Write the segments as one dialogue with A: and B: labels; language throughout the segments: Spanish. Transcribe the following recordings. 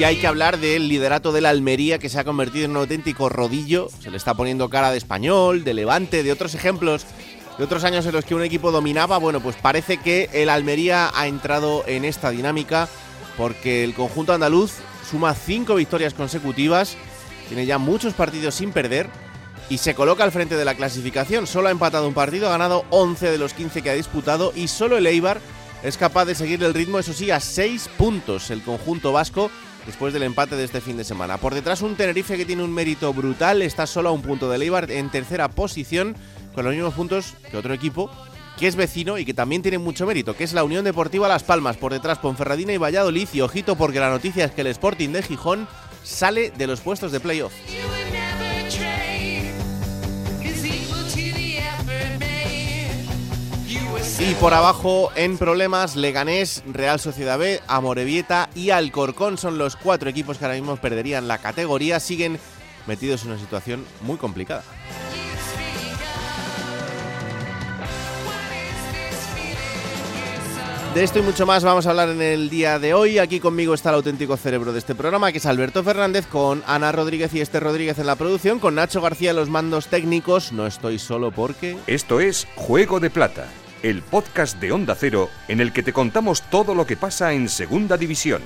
A: Y hay que hablar del liderato de Almería que se ha convertido en un auténtico rodillo. Se le está poniendo cara de español, de levante, de otros ejemplos, de otros años en los que un equipo dominaba. Bueno, pues parece que el Almería ha entrado en esta dinámica porque el conjunto andaluz suma cinco victorias consecutivas, tiene ya muchos partidos sin perder y se coloca al frente de la clasificación. Solo ha empatado un partido, ha ganado 11 de los 15 que ha disputado y solo el Eibar es capaz de seguir el ritmo, eso sí, a 6 puntos el conjunto vasco después del empate de este fin de semana. Por detrás un Tenerife que tiene un mérito brutal, está solo a un punto del Eibar en tercera posición con los mismos puntos que otro equipo que es vecino y que también tiene mucho mérito, que es la Unión Deportiva Las Palmas. Por detrás Ponferradina y Valladolid y ojito porque la noticia es que el Sporting de Gijón sale de los puestos de playoff. Y por abajo, en problemas, Leganés, Real Sociedad B, Amorebieta y Alcorcón son los cuatro equipos que ahora mismo perderían la categoría. Siguen metidos en una situación muy complicada. De esto y mucho más vamos a hablar en el día de hoy. Aquí conmigo está el auténtico cerebro de este programa, que es Alberto Fernández, con Ana Rodríguez y Este Rodríguez en la producción, con Nacho García en los mandos técnicos. No estoy solo porque...
B: Esto es Juego de Plata, el podcast de Onda Cero en el que te contamos todo lo que pasa en Segunda División.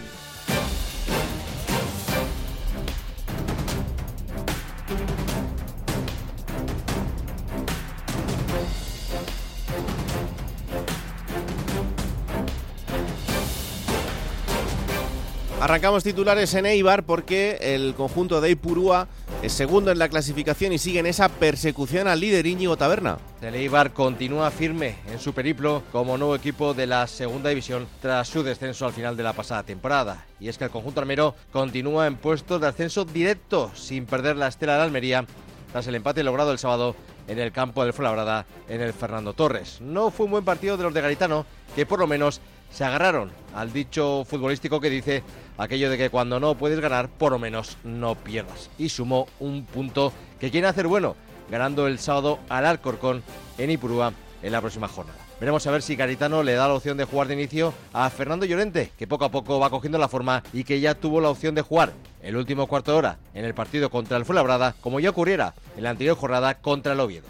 A: Arrancamos titulares en Eibar porque el conjunto de Ipurúa es segundo en la clasificación y sigue en esa persecución al líder Íñigo Taberna.
C: El Eibar continúa firme en su periplo como nuevo equipo de la segunda división tras su descenso al final de la pasada temporada. Y es que el conjunto armero continúa en puestos de ascenso directo sin perder la estela de Almería tras el empate logrado el sábado en el campo del Fuenlabrada en el Fernando Torres. No fue un buen partido de los de Garitano que por lo menos se agarraron al dicho futbolístico que dice aquello de que cuando no puedes ganar, por lo menos no pierdas. Y sumó un punto que quiere hacer bueno, ganando el sábado al Alcorcón en Ipurúa en la próxima jornada. Veremos a ver si Garitano le da la opción de jugar de inicio a Fernando Llorente, que poco a poco va cogiendo la forma y que ya tuvo la opción de jugar el último cuarto de hora en el partido contra el Fuenlabrada, como ya ocurriera en la anterior jornada contra el Oviedo.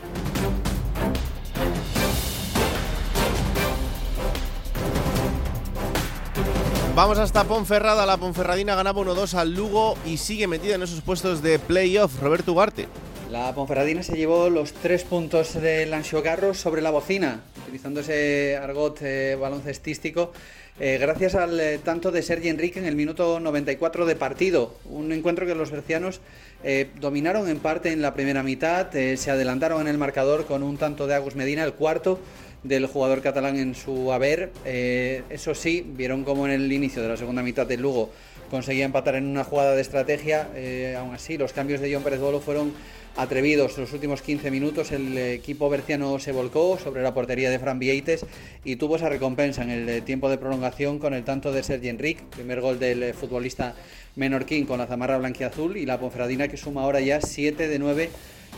A: Vamos hasta Ponferrada. La Ponferradina ganaba 1-2 al Lugo y sigue metida en esos puestos de playoff. Roberto Ugarte.
D: La Ponferradina se llevó los tres puntos del Garros sobre la bocina, utilizando ese argot eh, baloncestístico, eh, gracias al eh, tanto de Sergi Enrique en el minuto 94 de partido. Un encuentro que los bercianos eh, dominaron en parte en la primera mitad, se adelantaron en el marcador con un tanto de Agus Medina, el cuarto del jugador catalán en su haber. Eso sí, vieron como en el inicio de la segunda mitad del Lugo conseguía empatar en una jugada de estrategia. eh, aún así, los cambios de John Pérez Bolo fueron atrevidos. Los últimos 15 minutos el equipo berciano se volcó sobre la portería de Fran Vieites y tuvo esa recompensa en el eh, tiempo de prolongación con el tanto de Sergi Enric, primer gol del eh, futbolista menorquín con la zamarra blanquiazul y la Ponferradina que suma ahora ya 7 de 9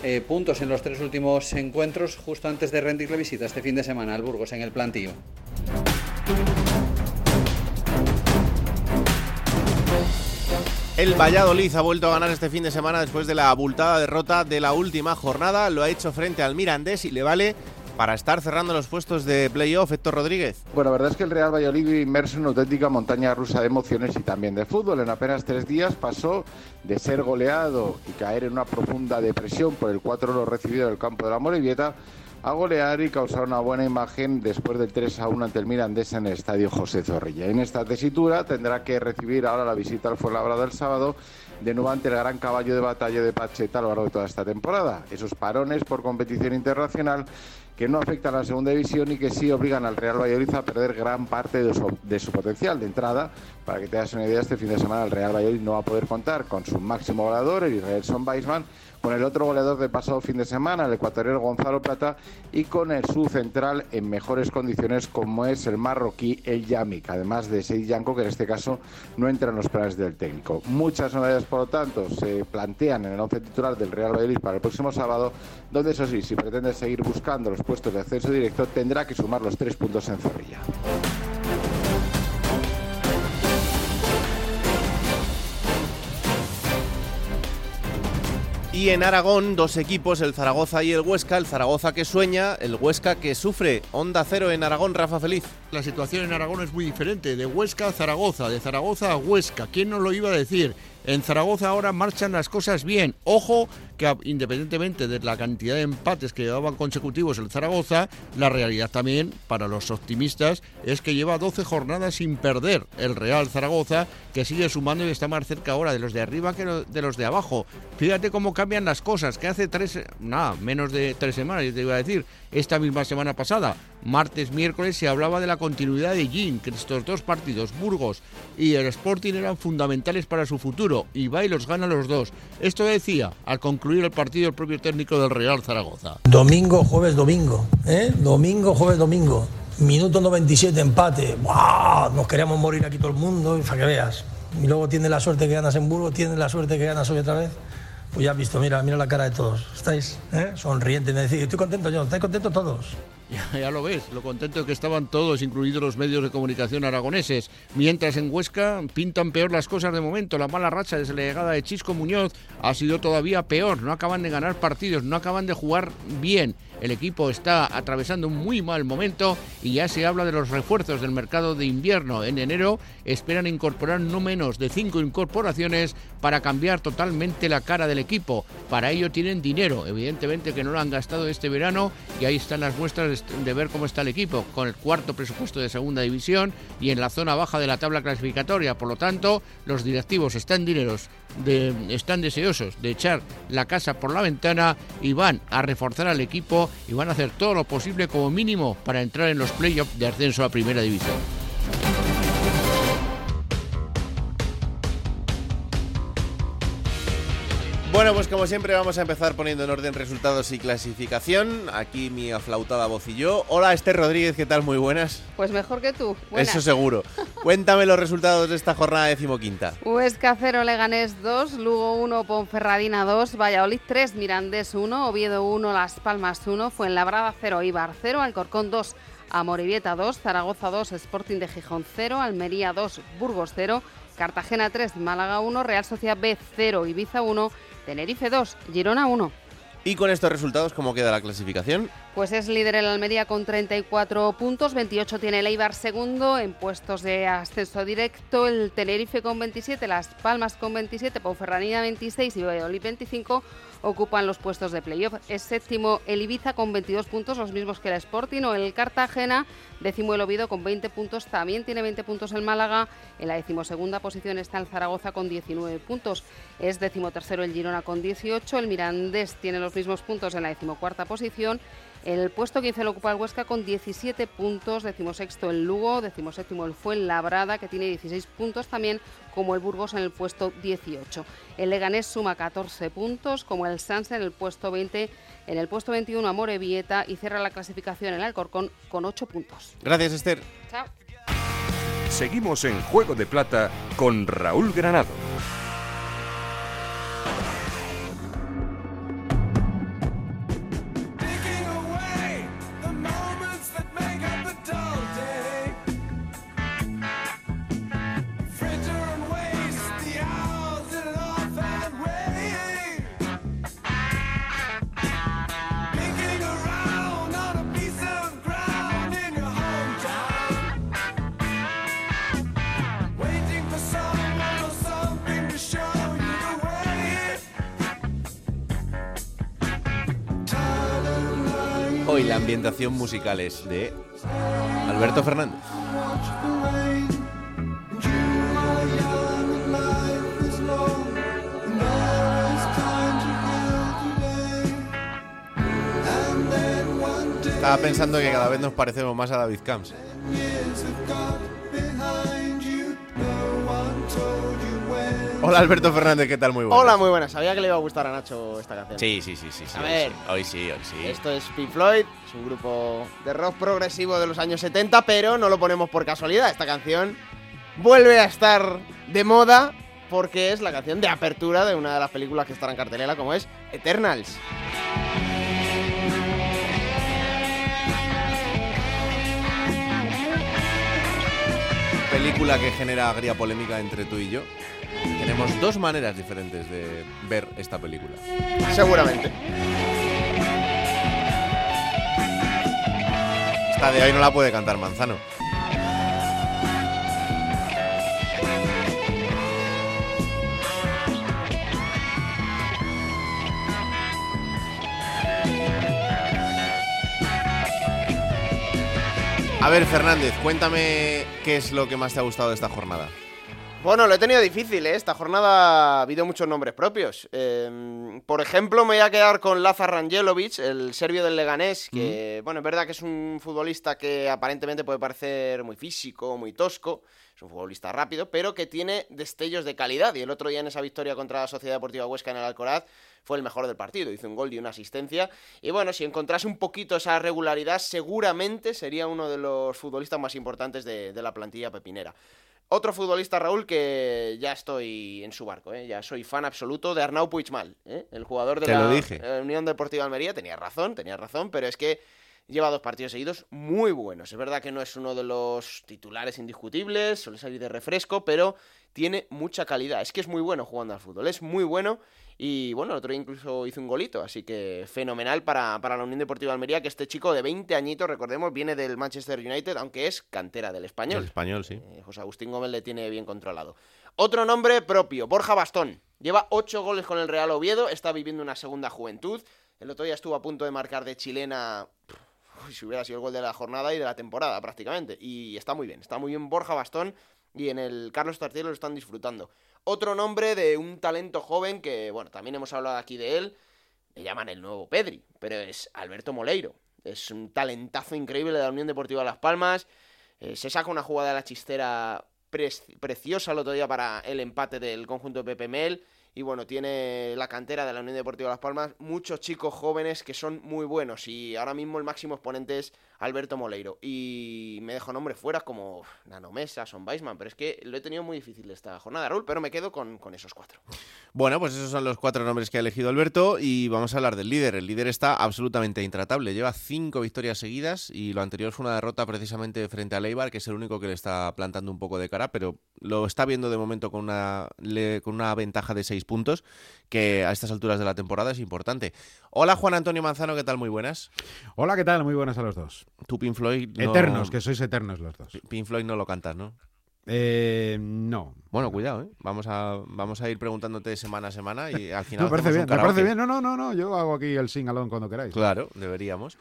D: eh, puntos en los tres últimos encuentros justo antes de rendirle visita este fin de semana al Burgos en el plantío.
A: El Valladolid ha vuelto a ganar este fin de semana después de la abultada derrota de la última jornada. Lo ha hecho frente al Mirandés y le vale para estar cerrando los puestos de playoff. Héctor Rodríguez.
E: Bueno, la verdad es que el Real Valladolid inmerso en una auténtica montaña rusa de emociones y también de fútbol. En apenas tres días pasó de ser goleado y caer en una profunda depresión por el 4-1 recibido del campo de la Morevieta a golear y causar una buena imagen después del 3 a 1 ante el Mirandés en el estadio José Zorrilla. En esta tesitura tendrá que recibir ahora la visita al Fuenlabrada el sábado, de nuevo ante el gran caballo de batalla de Pacheta a lo largo de toda esta temporada. Esos parones por competición internacional que no afectan a la segunda división y que sí obligan al Real Valladolid a perder gran parte de su, potencial. De entrada, para que te hagas una idea, este fin de semana el Real Valladolid no va a poder contar con su máximo goleador, el Israelson Weisman, con el otro goleador del pasado fin de semana, el ecuatoriano Gonzalo Plata, y con el su central en mejores condiciones como es el marroquí El Yamik, además de Seid Yanko, que en este caso no entra en los planes del técnico. Muchas novedades, por lo tanto, se plantean en el once titular del Real Valladolid para el próximo sábado, donde eso sí, si pretende seguir buscando los puestos de acceso directo, tendrá que sumar los tres puntos en Zorrilla.
A: Y en Aragón, dos equipos, el Zaragoza y el Huesca. El Zaragoza que sueña, el Huesca que sufre. Onda cero en Aragón, Rafa Feliz.
F: La situación en Aragón es muy diferente, de Huesca a Zaragoza, de Zaragoza a Huesca. ¿Quién nos lo iba a decir? En Zaragoza ahora marchan las cosas bien. Ojo que independientemente de la cantidad de empates que llevaban consecutivos el Zaragoza, la realidad también para los optimistas es que lleva 12 jornadas sin perder el Real Zaragoza, que sigue sumando y está más cerca ahora de los de arriba que de los de abajo. Fíjate cómo cambian las cosas, que hace tres, nada, menos de tres semanas, yo te iba a decir, esta misma semana pasada, martes, miércoles, se hablaba de la continuidad de Gin, que estos dos partidos, Burgos y el Sporting, eran fundamentales para su futuro, y va y los gana los dos. Esto decía, al concluir el partido, el propio técnico del Real Zaragoza.
G: Domingo, jueves, domingo, ¿eh? Domingo, jueves, domingo. Minuto 97, empate. ¡Buah! Nos queríamos morir aquí todo el mundo, para que veas. Y luego tienes la suerte que ganas en Burgos, tienes la suerte que ganas hoy otra vez. Pues ya has visto, mira, mira la cara de todos. Estáis ¿eh? sonrientes, me decís, estoy contento yo, estáis contentos todos.
F: Ya, lo ves, lo contento que estaban todos, incluidos los medios de comunicación aragoneses. Mientras en Huesca pintan peor las cosas de momento. La mala racha desde la llegada de Chisco Muñoz ha sido todavía peor. No acaban de ganar partidos, no acaban de jugar bien. El equipo está atravesando un muy mal momento y ya se habla de los refuerzos del mercado de invierno. En enero esperan incorporar no menos de cinco incorporaciones para cambiar totalmente la cara del equipo. Para ello tienen dinero, evidentemente que no lo han gastado este verano y ahí están las muestras de ver cómo está el equipo, con el cuarto presupuesto de segunda división y en la zona baja de la tabla clasificatoria. Por lo tanto, los directivos están dineros están deseosos de echar la casa por la ventana y van a reforzar al equipo y van a hacer todo lo posible como mínimo para entrar en los playoffs de ascenso a primera división.
A: Bueno, pues como siempre vamos a empezar poniendo en orden resultados y clasificación. Aquí mi aflautada voz y yo. Hola Esther Rodríguez, ¿qué tal? Muy buenas.
H: Pues mejor que tú.
A: Buenas. Eso seguro. Cuéntame los resultados de esta jornada decimoquinta.
H: Huesca 0, Leganés 2, Lugo 1, Ponferradina 2, Valladolid 3, Mirandés 1, Oviedo 1, Las Palmas 1, Fuenlabrada 0, Ibar 0, Alcorcón 2, Amoribieta 2, Zaragoza 2, Sporting de Gijón 0, Almería 2, Burgos 0, Cartagena 3, Málaga 1, Real Sociedad B 0, Ibiza 1, Tenerife 2, Girona 1.
A: ¿Y con estos resultados cómo queda la clasificación?
H: Pues es líder el Almería con 34 puntos, 28 tiene el Eibar segundo en puestos de ascenso directo, el Tenerife con 27, Las Palmas con 27, Ponferradina 26 y Valladolid 25 ocupan los puestos de playoff. Es séptimo el Ibiza con 22 puntos, los mismos que el Sporting o el Cartagena, décimo el Oviedo con 20 puntos, también tiene 20 puntos el Málaga, en la decimosegunda posición está el Zaragoza con 19 puntos, es decimotercero el Girona con 18, el Mirandés tiene los mismos puntos en la decimocuarta posición, el puesto 15 lo ocupa el Huesca con 17 puntos, decimosexto el Lugo, decimoséptimo el Fuenlabrada, que tiene 16 puntos también, como el Burgos en el puesto 18. El Leganés suma 14 puntos, como el Sanse en el puesto 20, en el puesto 21 Amore Vieta y cierra la clasificación el Alcorcón con 8 puntos.
A: Gracias, Esther.
H: Chao.
B: Seguimos en Juego de Plata con Raúl Granado.
A: Ambientación musical es de Alberto Fernández. Estaba pensando que cada vez nos parecemos más a David Camps. Hola Alberto Fernández, ¿qué tal? Muy buenas.
I: Hola, muy buenas. Sabía que le iba a gustar a Nacho esta canción.
A: Sí, sí, sí, sí. sí
I: A
A: hoy
I: ver.
A: sí, Hoy sí, hoy sí.
I: Esto es Pink Floyd, es un grupo de rock progresivo de los años 70, pero no lo ponemos por casualidad. Esta canción vuelve a estar de moda porque es la canción de apertura de una de las películas que estará en cartelera, como es Eternals.
A: Película que genera agria polémica entre tú y yo. Tenemos dos maneras diferentes de ver esta película.
I: Seguramente.
A: Esta de ahí no la puede cantar Manzano. A ver, Fernández, cuéntame qué es lo que más te ha gustado de esta jornada.
I: Bueno, lo he tenido difícil, ¿eh? Esta jornada ha habido muchos nombres propios. Eh, por ejemplo, me voy a quedar con Lazar Rangelovic, el serbio del Leganés, que, bueno, es verdad que es un futbolista que aparentemente puede parecer muy físico, muy tosco, es un futbolista rápido, pero que tiene destellos de calidad. Y el otro día en esa victoria contra la Sociedad Deportiva Huesca en el Alcoraz fue el mejor del partido, hizo un gol y una asistencia. Y bueno, si encontrase un poquito esa regularidad, seguramente sería uno de los futbolistas más importantes de, de la plantilla pepinera. Otro futbolista, Raúl, que ya estoy en su barco, ¿eh? ya soy fan absoluto de Arnau Puigmal, ¿eh? el jugador de
A: Te
I: la
A: dije.
I: eh, Unión Deportiva Almería. Tenía razón, tenía razón, pero es que lleva dos partidos seguidos muy buenos. Es verdad que no es uno de los titulares indiscutibles, suele salir de refresco, pero tiene mucha calidad. Es que es muy bueno jugando al fútbol, es muy bueno. Y bueno, el otro día incluso hizo un golito, así que fenomenal para, para la Unión Deportiva Almería, que este chico de 20 añitos, recordemos, viene del Manchester United, aunque es cantera del español.
A: El español, sí.
I: Eh, José Agustín Gómez le tiene bien controlado. Otro nombre propio, Borja Bastón. Lleva ocho goles con el Real Oviedo, está viviendo una segunda juventud. El otro día estuvo a punto de marcar de chilena, uy, si hubiera sido el gol de la jornada y de la temporada prácticamente. Y está muy bien, está muy bien Borja Bastón y en el Carlos Tartiere lo están disfrutando. Otro nombre de un talento joven que, bueno, también hemos hablado aquí de él, le llaman el nuevo Pedri, pero es Alberto Moleiro. Es un talentazo increíble de la Unión Deportiva Las Palmas. Eh, se saca una jugada de la chistera pre- preciosa el otro día para el empate del conjunto de Pepe Mel. Y bueno, tiene la cantera de la Unión Deportiva Las Palmas muchos chicos jóvenes que son muy buenos. Y ahora mismo el máximo exponente es Alberto Moleiro. Y me dejo nombres fuera como Nanomesa, Son Weisman. Pero es que lo he tenido muy difícil esta jornada, Raúl. Pero me quedo con, esos cuatro.
A: Bueno, pues esos son los cuatro nombres que ha elegido Alberto y vamos a hablar del líder. El líder está absolutamente intratable. Lleva cinco victorias seguidas y lo anterior fue una derrota precisamente frente a Leibar, que es el único que le está plantando un poco de cara, pero lo está viendo de momento con una, con una ventaja de seis puntos, que a estas alturas de la temporada es importante. Hola Juan Antonio Manzano, ¿qué tal? Muy buenas.
J: Hola, ¿qué tal? Muy buenas a los dos.
A: Tú Pink Floyd... no-
J: Eternos, que sois eternos los dos.
A: Pink Floyd no lo cantas, ¿no?
J: Eh, no.
A: Bueno, cuidado, ¿eh? Vamos a, vamos a ir preguntándote semana a semana y al final
J: Me parece bien, me parece bien. No, no, no, no. Yo hago aquí el sing-along cuando queráis.
A: Claro, deberíamos.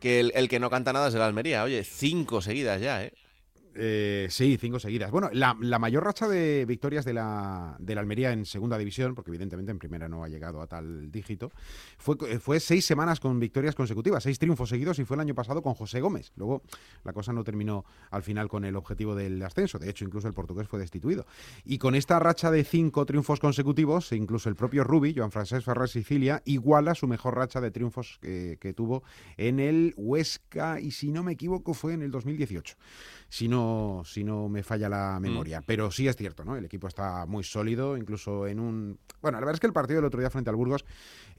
A: Que el, el que no canta nada es el Almería. Oye, cinco seguidas ya, ¿eh?
J: Eh, sí, cinco seguidas. Bueno, la, mayor racha de victorias de la, de la Almería en segunda división, porque evidentemente en primera no ha llegado a tal dígito, fue, fue seis semanas con victorias consecutivas, seis triunfos seguidos y fue el año pasado con José Gómez. Luego la cosa no terminó al final con el objetivo del ascenso, de hecho incluso el portugués fue destituido. Y con esta racha de cinco triunfos consecutivos, incluso el propio Rubi, Joan Francesc Ferrer Sicilia, iguala su mejor racha de triunfos que, que tuvo en el Huesca y si no me equivoco fue en el 2018 si no, si no me falla la memoria. Pero sí es cierto, ¿no? El equipo está muy sólido, incluso en un... Bueno, la verdad es que el partido del otro día frente al Burgos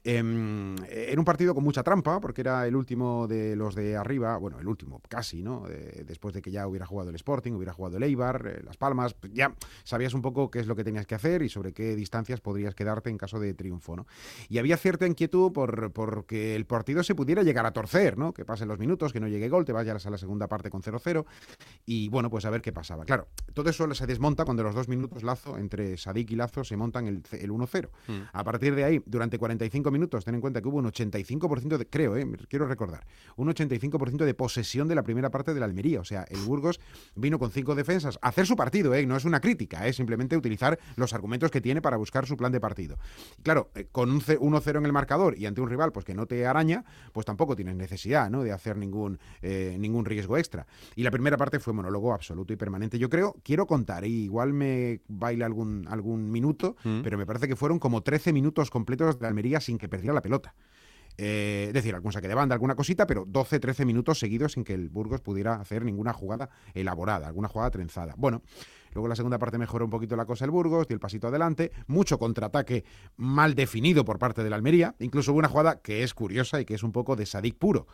J: em, era un partido con mucha trampa, porque era el último de los de arriba, bueno, el último casi, ¿no? De- después de que ya hubiera jugado el Sporting, hubiera jugado el Eibar, eh, Las Palmas, pues ya sabías un poco qué es lo que tenías que hacer y sobre qué distancias podrías quedarte en caso de triunfo, ¿no? Y había cierta inquietud por, por que el partido se pudiera llegar a torcer, ¿no? Que pasen los minutos, que no llegue gol, te vayas a la segunda parte con 0-0 y bueno, bueno, pues a ver qué pasaba. Claro, todo eso se desmonta cuando los dos minutos Lazo, entre Sadik y Lazo, se montan el, el 1-0.
A: Mm.
J: A partir de ahí, durante 45 minutos, ten en cuenta que hubo un 85% de, creo, eh, quiero recordar, un 85% de posesión de la primera parte de la Almería. O sea, el Burgos vino con cinco defensas a hacer su partido, ¿eh? no es una crítica, es simplemente utilizar los argumentos que tiene para buscar su plan de partido. Y claro, eh, con un ce- 1-0 en el marcador y ante un rival pues que no te araña, pues tampoco tienes necesidad ¿no? de hacer ningún, eh, ningún riesgo extra. Y la primera parte fue monólogo absoluto y permanente. Yo creo, quiero contar, y igual me baila algún, algún minuto,
A: Mm.
J: pero me parece que fueron como 13 minutos completos de Almería sin que perdiera la pelota. Eh, es decir, algún saque de banda, alguna cosita, pero 12-13 minutos seguidos sin que el Burgos pudiera hacer ninguna jugada elaborada, alguna jugada trenzada. Bueno, luego en la segunda parte mejoró un poquito la cosa el Burgos, dio el pasito adelante, mucho contraataque mal definido por parte del Almería, incluso hubo una jugada que es curiosa y que es un poco de Sadik puro.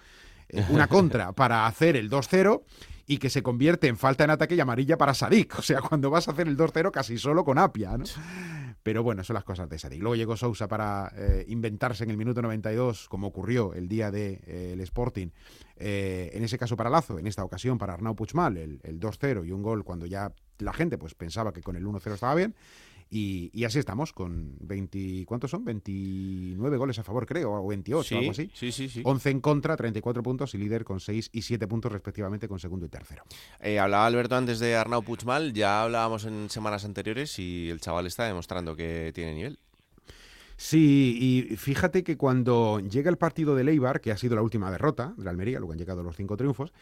J: Eh, una contra para hacer el 2-0 y que se convierte en falta en ataque y amarilla para Sadik. O sea, cuando vas a hacer el 2-0 casi solo con Apia, ¿no? Pero bueno, son las cosas de Sadik. Luego llegó Sousa para eh, inventarse en el minuto 92, como ocurrió el día del de, eh, el Sporting, eh, en ese caso para Lazo, en esta ocasión para Arnau Puigmal, el, el 2-0 y un gol cuando ya la gente pues pensaba que con el 1-0 estaba bien. Y, y, así estamos, con 20, ¿cuántos son? 29 goles a favor, creo, o 28,
A: sí,
J: algo así.
A: Sí, sí, sí.
J: 11 en contra, 34 puntos y líder con 6 y 7 puntos respectivamente con segundo y tercero.
A: Eh, hablaba Alberto antes de Arnau Puigmal, ya hablábamos en semanas anteriores y el chaval está demostrando que tiene nivel.
J: Sí, y fíjate que cuando llega el partido de Leibar, que ha sido la última derrota de la Almería, luego han llegado los cinco triunfos,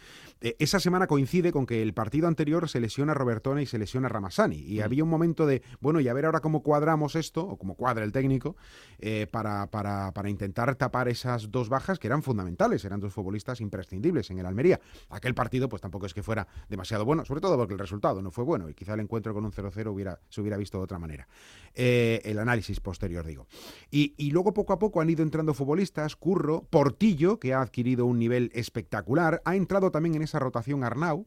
J: eh, esa semana coincide con que el partido anterior se lesiona Robertone y se lesiona Ramasani. Y mm. había un momento de, bueno, y a ver ahora cómo cuadramos esto, o cómo cuadra el técnico, eh, para, para, para, intentar tapar esas dos bajas que eran fundamentales, eran dos futbolistas imprescindibles en el Almería. Aquel partido, pues tampoco es que fuera demasiado bueno, sobre todo porque el resultado no fue bueno, y quizá el encuentro con un 0-0 hubiera, se hubiera visto de otra manera. Eh, el análisis posterior, digo. Y, luego poco a poco han ido entrando futbolistas, Curro, Portillo, que ha adquirido un nivel espectacular, ha entrado también en esa rotación Arnau.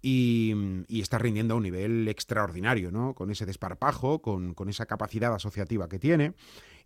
J: Y, está rindiendo a un nivel extraordinario, ¿no? Con ese desparpajo, con, esa capacidad asociativa que tiene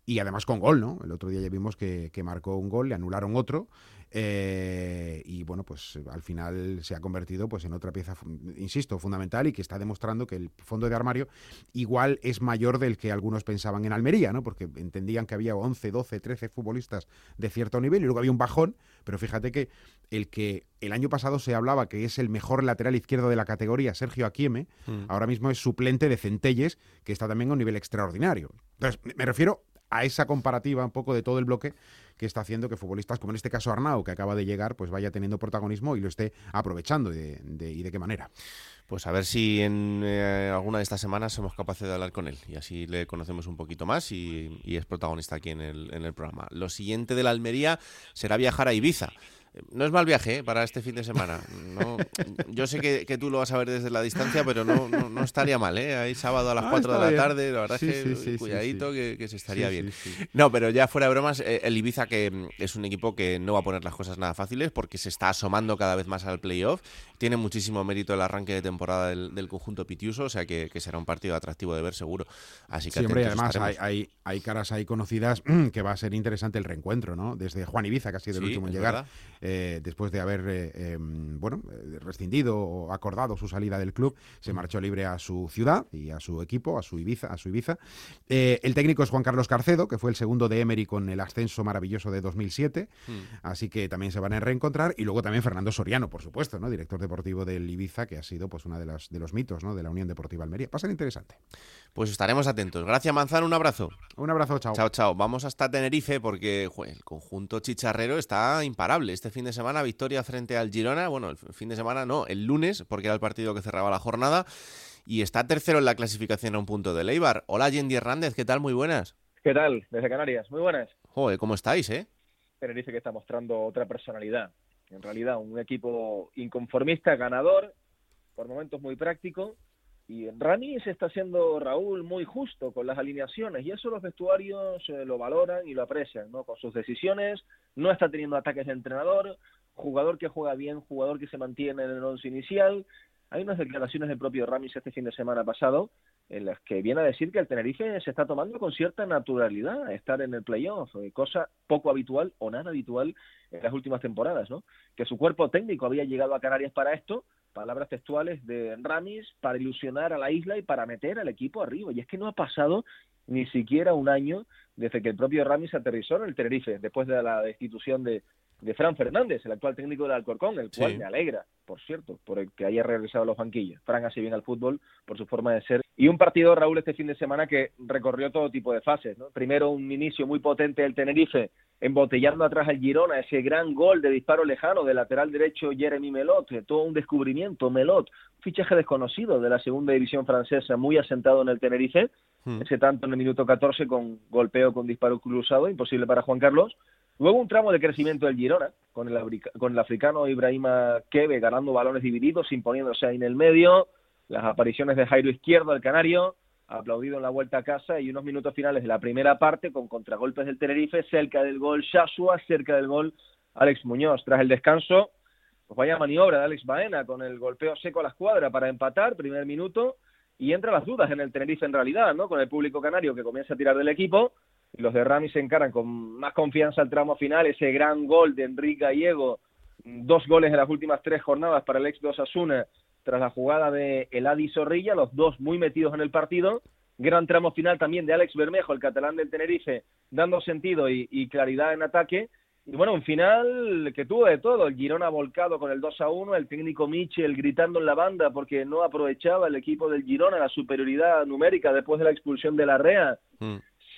J: y además con gol, ¿no? El otro día ya vimos que, que marcó un gol, le anularon otro eh, y bueno, pues al final se ha convertido pues en otra pieza, insisto, fundamental y que está demostrando que el fondo de armario igual es mayor del que algunos pensaban en Almería, ¿no? Porque entendían que había 11, 12, 13 futbolistas de cierto nivel y luego había un bajón, pero fíjate que el que el año pasado se hablaba que es el mejor lateral izquierdo de la categoría, Sergio Aquieme, mm. ahora mismo es suplente de Centelles, que está también a un nivel extraordinario. Entonces, me refiero a esa comparativa un poco de todo el bloque que está haciendo que futbolistas como en este caso Arnau, que acaba de llegar, pues vaya teniendo protagonismo y lo esté aprovechando de, de, y de qué manera.
A: Pues a ver si en eh, alguna de estas semanas somos capaces de hablar con él y así le conocemos un poquito más y, y es protagonista aquí en el, en el programa. Lo siguiente de la Almería será viajar a Ibiza. No es mal viaje ¿eh? para este fin de semana. No, yo sé que, que, tú lo vas a ver desde la distancia, pero no, no, no estaría mal. ¿eh? Ahí sábado a las
J: Ah,
A: 4 de la
J: bien.
A: tarde, la verdad
J: Sí,
A: es que
J: sí, sí,
A: cuidadito. Que, que se estaría bien. No, pero ya fuera de bromas, eh, el Ibiza que mm, es un equipo que no va a poner las cosas nada fáciles porque se está asomando cada vez más al playoff. Tiene muchísimo mérito el arranque de temporada del, del conjunto pitiuso, o sea que, que será un partido atractivo de ver seguro. Así que
J: además hay, hay, hay caras ahí conocidas que va a ser interesante el reencuentro, ¿no? Desde Juan Ibiza, que ha sido el último en llegar,
A: verdad.
J: Eh, después de haber, eh, eh, bueno, eh, rescindido o acordado su salida del club, se marchó libre a su ciudad y a su equipo, a su Ibiza. A su Ibiza. El técnico es Juan Carlos Carcedo, que fue el segundo de Emery con el ascenso maravilloso de 2007,
A: Mm.
J: así que también se van a reencontrar. Y luego también Fernando Soriano, por supuesto, ¿no? Director deportivo del Ibiza, que ha sido pues una de, las, de los mitos, ¿no? De la Unión Deportiva Almería. Va a ser interesante.
A: Pues estaremos atentos. Gracias, Manzano, un abrazo.
J: Un abrazo, chao.
A: Chao, chao. Vamos hasta Tenerife porque el conjunto chicharrero está imparable. Este fin de semana, victoria frente al Girona. Bueno, el fin de semana no, el lunes, porque era el partido que cerraba la jornada. Y está tercero en la clasificación a un punto de Leibar. Hola, Yendi Hernández, ¿qué tal? Muy buenas.
K: ¿Qué tal? Desde Canarias. Muy buenas.
A: Joder, ¿cómo estáis, eh?
K: Tenerife que está mostrando otra personalidad. En realidad, un equipo inconformista, ganador, por momentos muy práctico. Y Rani se está haciendo, Raúl, muy justo con las alineaciones. Y eso los vestuarios eh, lo valoran y lo aprecian, ¿no? Con sus decisiones. No está teniendo ataques de entrenador. Jugador que juega bien, jugador que se mantiene en el once inicial. Hay unas declaraciones del propio Ramis este fin de semana pasado en las que viene a decir que el Tenerife se está tomando con cierta naturalidad estar en el playoff, eh, cosa poco habitual o nada habitual en las últimas temporadas, ¿no? Que su cuerpo técnico había llegado a Canarias para esto, palabras textuales de Ramis, para ilusionar a la isla y para meter al equipo arriba. Y es que no ha pasado ni siquiera un año desde que el propio Ramis aterrizó en el Tenerife, después de la destitución de, de Fran Fernández, el actual técnico del Alcorcón, el cual
A: Sí.
K: me alegra, por cierto, por el que haya regresado a los banquillos. Fran hace bien al fútbol por su forma de ser. Y un partido, Raúl, este fin de semana que recorrió todo tipo de fases. ¿no? Primero un inicio muy potente del Tenerife, embotellando atrás al Girona, ese gran gol de disparo lejano del lateral derecho Jeremy Melot, todo un descubrimiento, Melot, fichaje desconocido de la segunda división francesa, muy asentado en el Tenerife, ese tanto en el minuto 14 con golpeo con disparo cruzado, imposible para Juan Carlos. Luego un tramo de crecimiento del Girona, con el, con el africano Ibrahima Kebe ganando balones divididos, imponiéndose ahí en el medio, las apariciones de Jairo Izquierdo, el canario, aplaudido en la vuelta a casa, y unos minutos finales de la primera parte con contragolpes del Tenerife, cerca del gol Shashua, cerca del gol Alex Muñoz. Tras el descanso, pues vaya maniobra de Alex Baena con el golpeo seco a la escuadra para empatar, primer minuto, y entra las dudas en el Tenerife en realidad, ¿no? Con el público canario que comienza a tirar del equipo, y los de Rami se encaran con más confianza al tramo final, ese gran gol de Enrique Gallego, dos goles en las últimas tres jornadas para el ex de Osasuna, tras la jugada de Eladi Zorrilla, los dos muy metidos en el partido, gran tramo final también de Alex Bermejo, el catalán del Tenerife, dando sentido y claridad en ataque, y bueno, un final que tuvo de todo, el Girona volcado con el 2 a 1, el técnico Michel gritando en la banda porque no aprovechaba el equipo del Girona la superioridad numérica después de la expulsión de la REA,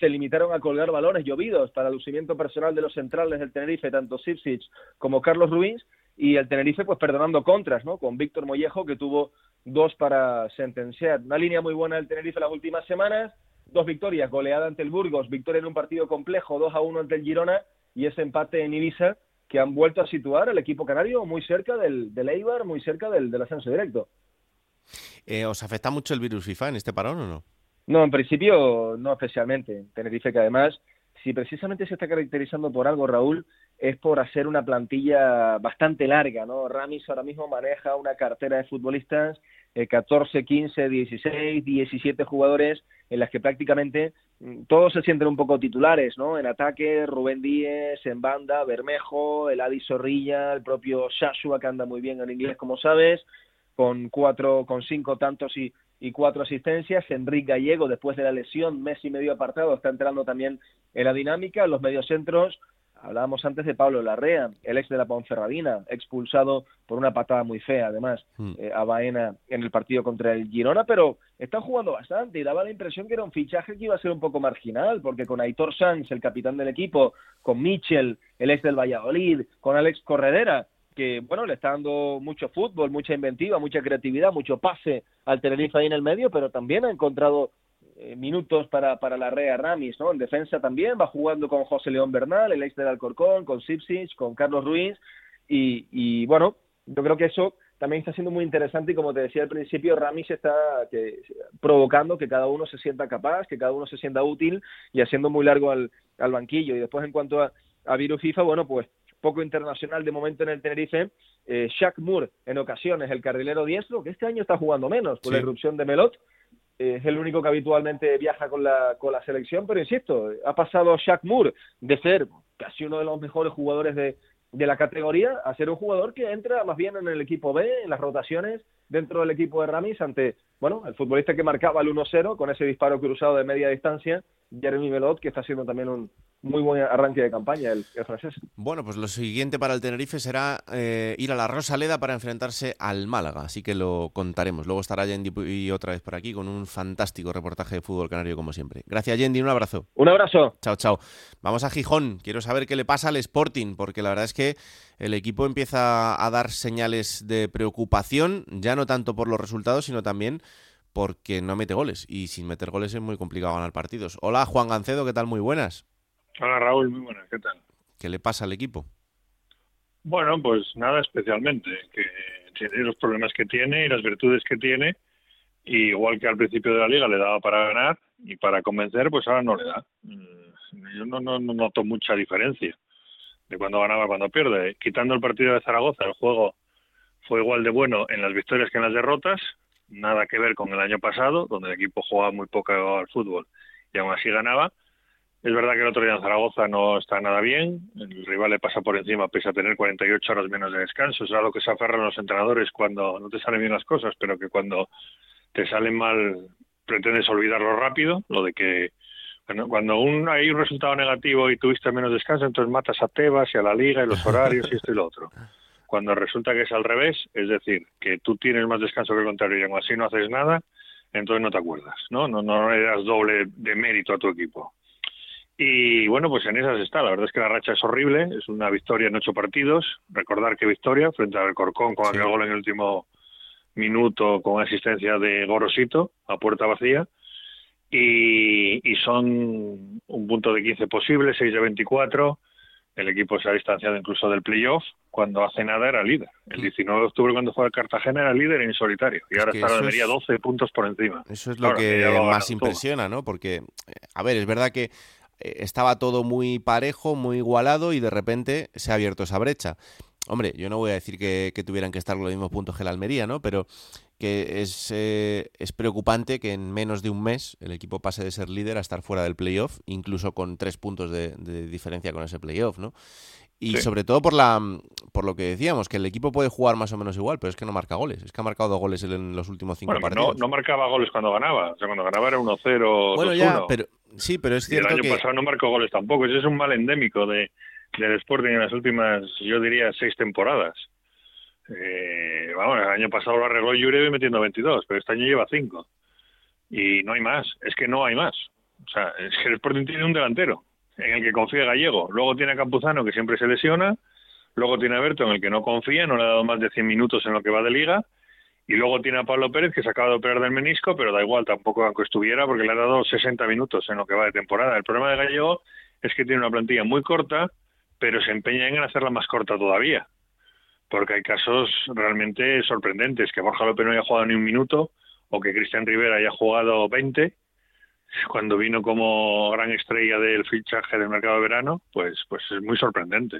K: se limitaron a colgar balones llovidos para el lucimiento personal de los centrales del Tenerife, tanto Sipsic como Carlos Ruiz, y el Tenerife pues perdonando contras, ¿no? Con Víctor Mollejo que tuvo dos para sentenciar. Una línea muy buena del Tenerife las últimas semanas, dos victorias, goleada ante el Burgos, victoria en un partido complejo, 2 a 1 ante el Girona y ese empate en Ibiza que han vuelto a situar al equipo canario muy cerca del, del Eibar, muy cerca del, del ascenso directo.
A: Eh, ¿Os afecta mucho el virus FIFA en este parón o no?
K: No, en principio no especialmente. Tenerife que además, si precisamente se está caracterizando por algo, Raúl, es por hacer una plantilla bastante larga, ¿no? Ramis ahora mismo maneja una cartera de futbolistas, eh, 14, 15, 16, 17 jugadores en las que prácticamente mm, todos se sienten un poco titulares, ¿no? En ataque, Rubén Díez, en banda, Bermejo, el Adi Zorrilla, el propio Shashua, que anda muy bien en inglés, como sabes, con cuatro, con cinco tantos y, y cuatro asistencias. Enrique Gallego, después de la lesión, mes y medio apartado, está entrando también en la dinámica. Los mediocentros, hablábamos antes de Pablo Larrea, el ex de la Ponferradina, expulsado por una patada muy fea, además, eh, a Baena en el partido contra el Girona, pero están jugando bastante y daba la impresión que era un fichaje que iba a ser un poco marginal, porque con Aitor Sanz, el capitán del equipo, con Michel, el ex del Valladolid, con Alex Corredera, que bueno, le está dando mucho fútbol, mucha inventiva, mucha creatividad, mucho pase al Tenerife ahí en el medio, pero también ha encontrado eh, minutos para, para la Rea Ramis, ¿no? En defensa también va jugando con José León Bernal, el ex del Alcorcón, con Sipsic, con Carlos Ruiz, y, y bueno, yo creo que eso también está siendo muy interesante y como te decía al principio, Ramis está que, provocando que cada uno se sienta capaz, que cada uno se sienta útil y haciendo muy largo al, al banquillo. Y después en cuanto a, a virus FIFA, bueno, pues poco internacional de momento en el Tenerife. Eh, Shaq Moore, en ocasiones, el carrilero diestro, que este año está jugando menos por la irrupción de Melot. Eh, es el único que habitualmente viaja con la, con la selección, pero insisto, ha pasado Shaq Moore de ser casi uno de los mejores jugadores de, de la categoría a ser un jugador que entra más bien en el equipo B, en las rotaciones, dentro del equipo de Ramis, ante, bueno, el futbolista que marcaba el 1-0 con ese disparo cruzado de media distancia, Jeremy Melot, que está haciendo también un muy buen arranque de campaña, el, el francés.
A: Bueno, pues lo siguiente para el Tenerife será eh, ir a la Rosaleda para enfrentarse al Málaga, así que lo contaremos. Luego estará Yendi y otra vez por aquí con un fantástico reportaje de fútbol canario como siempre. Gracias Yendi, un abrazo.
K: Un abrazo.
A: Chao, chao. Vamos a Gijón. Quiero saber qué le pasa al Sporting, porque la verdad es que el equipo empieza a dar señales de preocupación, ya no tanto por los resultados, sino también porque no mete goles. Y sin meter goles es muy complicado ganar partidos. Hola, Juan Gancedo, ¿qué tal? Muy buenas.
L: Hola Raúl, muy buenas, ¿qué tal?
A: ¿Qué le pasa al equipo?
L: Bueno, pues nada especialmente, que tiene los problemas que tiene y las virtudes que tiene, y igual que al principio de la liga le daba para ganar y para convencer, pues ahora no le da. Mm, Yo no, no, no noto mucha diferencia de cuando ganaba a cuando pierde. Quitando el partido de Zaragoza, el juego fue igual de bueno en las victorias que en las derrotas, nada que ver con el año pasado, donde el equipo jugaba muy poco al fútbol y aún así ganaba Es verdad que el otro día en Zaragoza no está nada bien, el rival le pasa por encima pese a tener 48 horas menos de descanso, es a lo que se aferran los entrenadores cuando no te salen bien las cosas, pero que cuando te salen mal pretendes olvidarlo rápido, lo de que cuando, un, hay un resultado negativo y tuviste menos descanso, entonces matas a Tebas y a la liga y los horarios y esto y lo otro. Cuando resulta que es al revés, es decir, que tú tienes más descanso que el contrario y aún así no haces nada, entonces no te acuerdas, ¿no? No, no le das doble de mérito a tu equipo. Y bueno, pues en esas está. La verdad es que la racha es horrible. Es una victoria en ocho partidos. Recordar que victoria frente al Corcón con aquel gol en el último minuto con asistencia de Gorosito a puerta vacía. Y, y son un punto de 15 posible, 6 de 24. El equipo se ha distanciado incluso del playoff. Cuando hace nada era líder. El 19 de octubre, cuando fue a Cartagena, era líder en solitario. Y ahora
A: que
L: está
A: es-
L: 12 puntos por encima.
A: Eso es lo que más
L: todo.
A: impresiona, ¿no? Porque, eh, a ver, es verdad que eh, estaba todo muy parejo, muy igualado y de repente se ha abierto esa brecha. Hombre, yo no voy a decir que, que tuvieran que estar los mismos puntos que la Almería, ¿no? Pero que es, eh, es preocupante que en menos de un mes el equipo pase de ser líder a estar fuera del playoff, incluso con tres puntos de, de diferencia con ese playoff, ¿no? Y
L: Sí.
A: sobre todo por la por lo que decíamos, que el equipo puede jugar más o menos igual, pero es que no marca goles. Es que ha marcado dos goles en- los últimos cinco
L: Bueno, que no,
A: partidos.
L: no marcaba goles cuando ganaba. O sea, cuando ganaba era 1-0,
A: Bueno,
L: 2-1.
A: ya, pero sí, pero es
L: Y el
A: cierto
L: año
A: que
L: pasado no marcó goles tampoco. Ese es un mal endémico de, del Sporting en las últimas, yo diría, seis temporadas. Eh, vamos, el año pasado lo arregló Jurevi metiendo 22, pero este año lleva 5. Y no hay más, es que no hay más. O sea, es que el Sporting tiene un delantero en el que confía Gallego. Luego tiene a Campuzano, que siempre se lesiona. Luego tiene a Berto, en el que no confía, no le ha dado más de 100 minutos en lo que va de liga. Y luego tiene a Pablo Pérez, que se acaba de operar del menisco, pero da igual, tampoco aunque estuviera, porque le ha dado 60 minutos en lo que va de temporada. El problema de Gallego es que tiene una plantilla muy corta, pero se empeña en hacerla más corta todavía. Porque hay casos realmente sorprendentes, que Borja López no haya jugado ni un minuto, o que Cristian Rivera haya jugado 20, cuando vino como gran estrella del fichaje del mercado de verano, pues, pues es muy sorprendente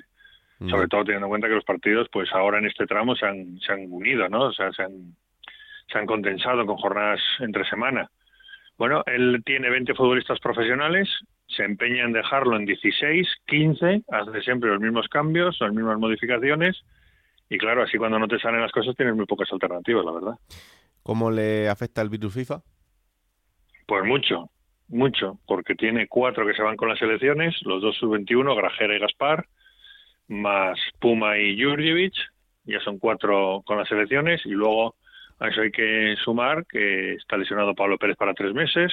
L: sobre todo teniendo en cuenta que los partidos pues ahora en este tramo se han, se han unido, ¿no? O sea, se han, se han condensado con jornadas entre semana. Bueno, él tiene 20 futbolistas profesionales, se empeña en dejarlo en 16, 15, hace siempre los mismos cambios, las mismas modificaciones, y claro, así cuando no te salen las cosas tienes muy pocas alternativas, la verdad.
A: ¿Cómo le afecta el virus FIFA?
L: Pues mucho, mucho, porque tiene cuatro que se van con las elecciones, los dos sub-21, Grajera y Gaspar, más Puma y Jurjevic, ya son cuatro con las elecciones, y luego a eso hay que sumar que está lesionado Pablo Pérez para tres meses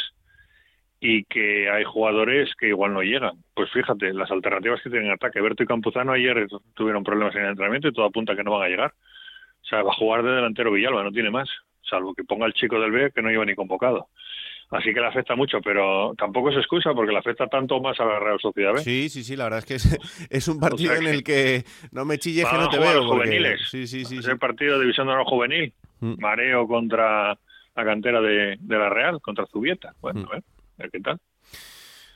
L: y que hay jugadores que igual no llegan. Pues fíjate, las alternativas que tienen en ataque. Berto y Campuzano ayer tuvieron problemas en el entrenamiento y todo apunta que no van a llegar. O sea, va a jugar de delantero Villalba, no tiene más, salvo que ponga el chico del B que no lleva ni convocado. Así que le afecta mucho, pero tampoco es excusa porque le afecta tanto más a la Real Sociedad B.
A: Sí, sí, sí, la verdad es que es, es un partido
L: O sea
A: en el que no me chilles que no te veo.
L: los
A: porque-
L: juveniles.
A: Sí, sí, sí.
L: Es el partido de División de Honor Juvenil.
A: Mm.
L: Mareo contra la cantera de, de la Real, contra Zubieta. Bueno,
A: Mm.
L: a ver, a ver qué tal.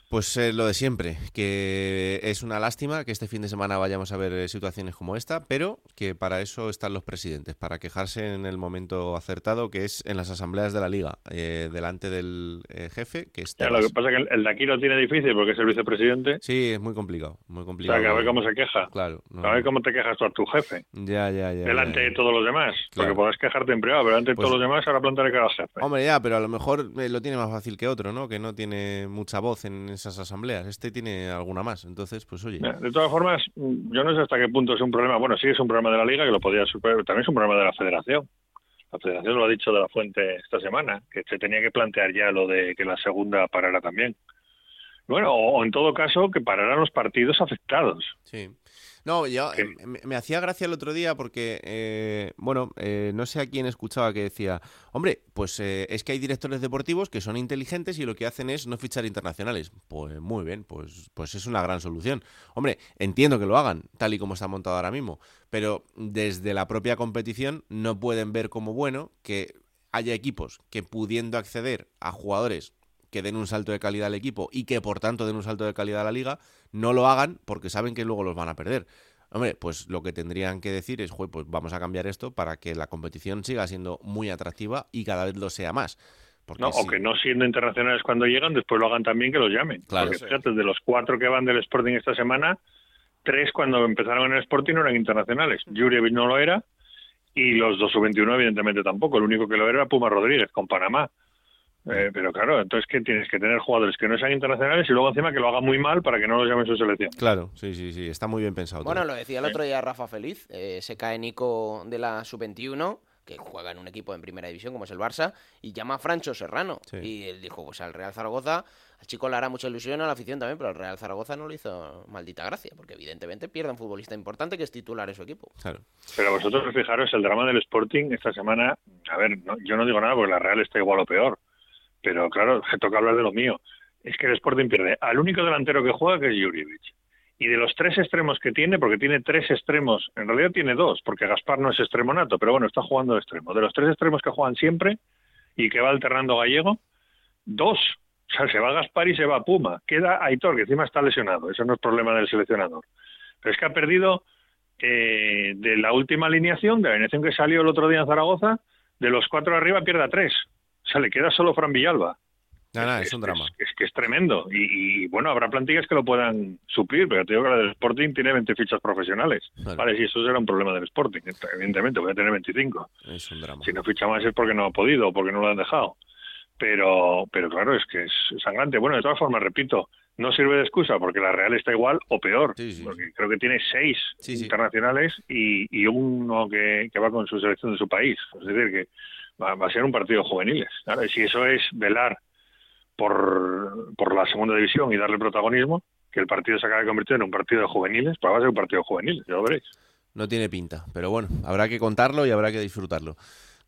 A: Pues eh, lo de siempre, que es una lástima que este fin de semana vayamos a ver eh, situaciones como esta, pero que para eso están los presidentes, para quejarse en el momento acertado, que es en las asambleas de la liga, eh, delante del eh, jefe, que es
L: Ya, lo que pasa es que el, de aquí lo tiene difícil porque es el vicepresidente.
A: Sí, es muy complicado, muy
L: O
A: complicado.
L: sea, que a ver cómo se queja.
A: Claro. no,
L: A ver cómo te quejas tú a tu jefe.
A: Ya, ya, ya.
L: delante
A: ya, ya.
L: de todos los demás.
A: Claro.
L: Porque podrás quejarte en privado, pero delante de
A: Pues-
L: todos los demás ahora plantaré cara al jefe.
A: Hombre, ya, pero a lo mejor lo tiene más fácil que otro, ¿no? Que no tiene mucha voz en esas asambleas. Este tiene alguna más. Entonces, pues oye.
L: De todas formas, mm, yo no sé hasta qué punto es un problema. Bueno, sí es un problema de la Liga que lo podía superar, pero también es un problema de la Federación. La Federación lo ha dicho de la Fuente esta semana, que se tenía que plantear ya lo de que la segunda parara también. Bueno, o, o en todo caso, que pararan los partidos afectados.
A: Sí. No, yo eh, me, me hacía gracia el otro día porque, eh, bueno, eh, no sé a quién escuchaba que decía, hombre, pues eh, es que hay directores deportivos que son inteligentes y lo que hacen es no fichar internacionales. Pues muy bien, pues, pues es una gran solución. Hombre, entiendo que lo hagan, tal y como está montado ahora mismo, pero desde la propia competición no pueden ver como bueno que haya equipos que pudiendo acceder a jugadores que den un salto de calidad al equipo y que por tanto den un salto de calidad a la liga, no lo hagan porque saben que luego los van a perder. Hombre, pues lo que tendrían que decir es, "Jue, pues vamos a cambiar esto para que la competición siga siendo muy atractiva y cada vez lo sea más.
J: Porque
L: No,
J: sí.
L: o que no siendo internacionales cuando llegan, después lo hagan también que los llamen.
J: Claro.
L: Porque fíjate, de los cuatro que van del Sporting esta semana, tres cuando empezaron en el Sporting no eran internacionales. Jurjevic no lo era y los dos sub-21 evidentemente tampoco. El único que lo era era Puma Rodríguez con Panamá. Eh, pero claro, entonces que tienes que tener jugadores que no sean internacionales y luego encima que lo hagan muy mal para que no los llamen su selección.
A: Claro, sí, sí, sí, está muy bien pensado. todo.
I: Bueno, lo decía el otro día Rafa Feliz, eh, se cae Nico de la sub-21, que juega en un equipo en primera división como es el Barça, y llama a Francho Serrano.
A: Sí.
I: Y él dijo, pues al Real Zaragoza, al chico le hará mucha ilusión, a la afición también, pero al Real Zaragoza no le hizo maldita gracia, porque evidentemente pierde un futbolista importante que es titular en su equipo.
A: Claro.
L: Pero vosotros fijaros, el drama del Sporting esta semana, a ver, no- yo no digo nada porque la Real está igual o peor, pero claro, me toca hablar de lo mío. Es que el Sporting pierde al único delantero que juega, que es Jurjevic. Y de los tres extremos que tiene, porque tiene tres extremos, en realidad tiene dos, porque Gaspar no es extremo nato, pero bueno, está jugando de extremo. De los tres extremos que juegan siempre y que va alternando Gallego, dos. O sea, se va Gaspar y se va Puma. Queda Aitor, que encima está lesionado. Eso no es problema del seleccionador. Pero es que ha perdido eh, de la última alineación, de la alineación que salió el otro día en Zaragoza, de los cuatro arriba pierde tres. O sea, le queda solo Fran Villalba.
A: Nada, nada, es un drama.
L: Es que es tremendo. Y, y, bueno, habrá plantillas que lo puedan suplir, pero te digo que la del Sporting tiene 20 fichas profesionales.
A: Claro.
L: Vale, sí, eso será un problema del Sporting. Evidentemente, voy a tener 25.
A: Es un drama.
L: Si no ficha más es porque no ha podido o porque no lo han dejado. Pero, pero claro, es que es sangrante. Bueno, de todas formas, repito, no sirve de excusa porque la Real está igual o peor. porque creo que tiene seis internacionales y, y uno que, que va con su selección de su país. Es decir, que va, va a ser un partido de juveniles. Y si eso es velar por, por la segunda división y darle protagonismo, que el partido se acabe convirtiendo en un partido de juveniles, pues va a ser un partido de juveniles, ya lo veréis.
A: No tiene pinta, pero bueno, habrá que contarlo y habrá que disfrutarlo.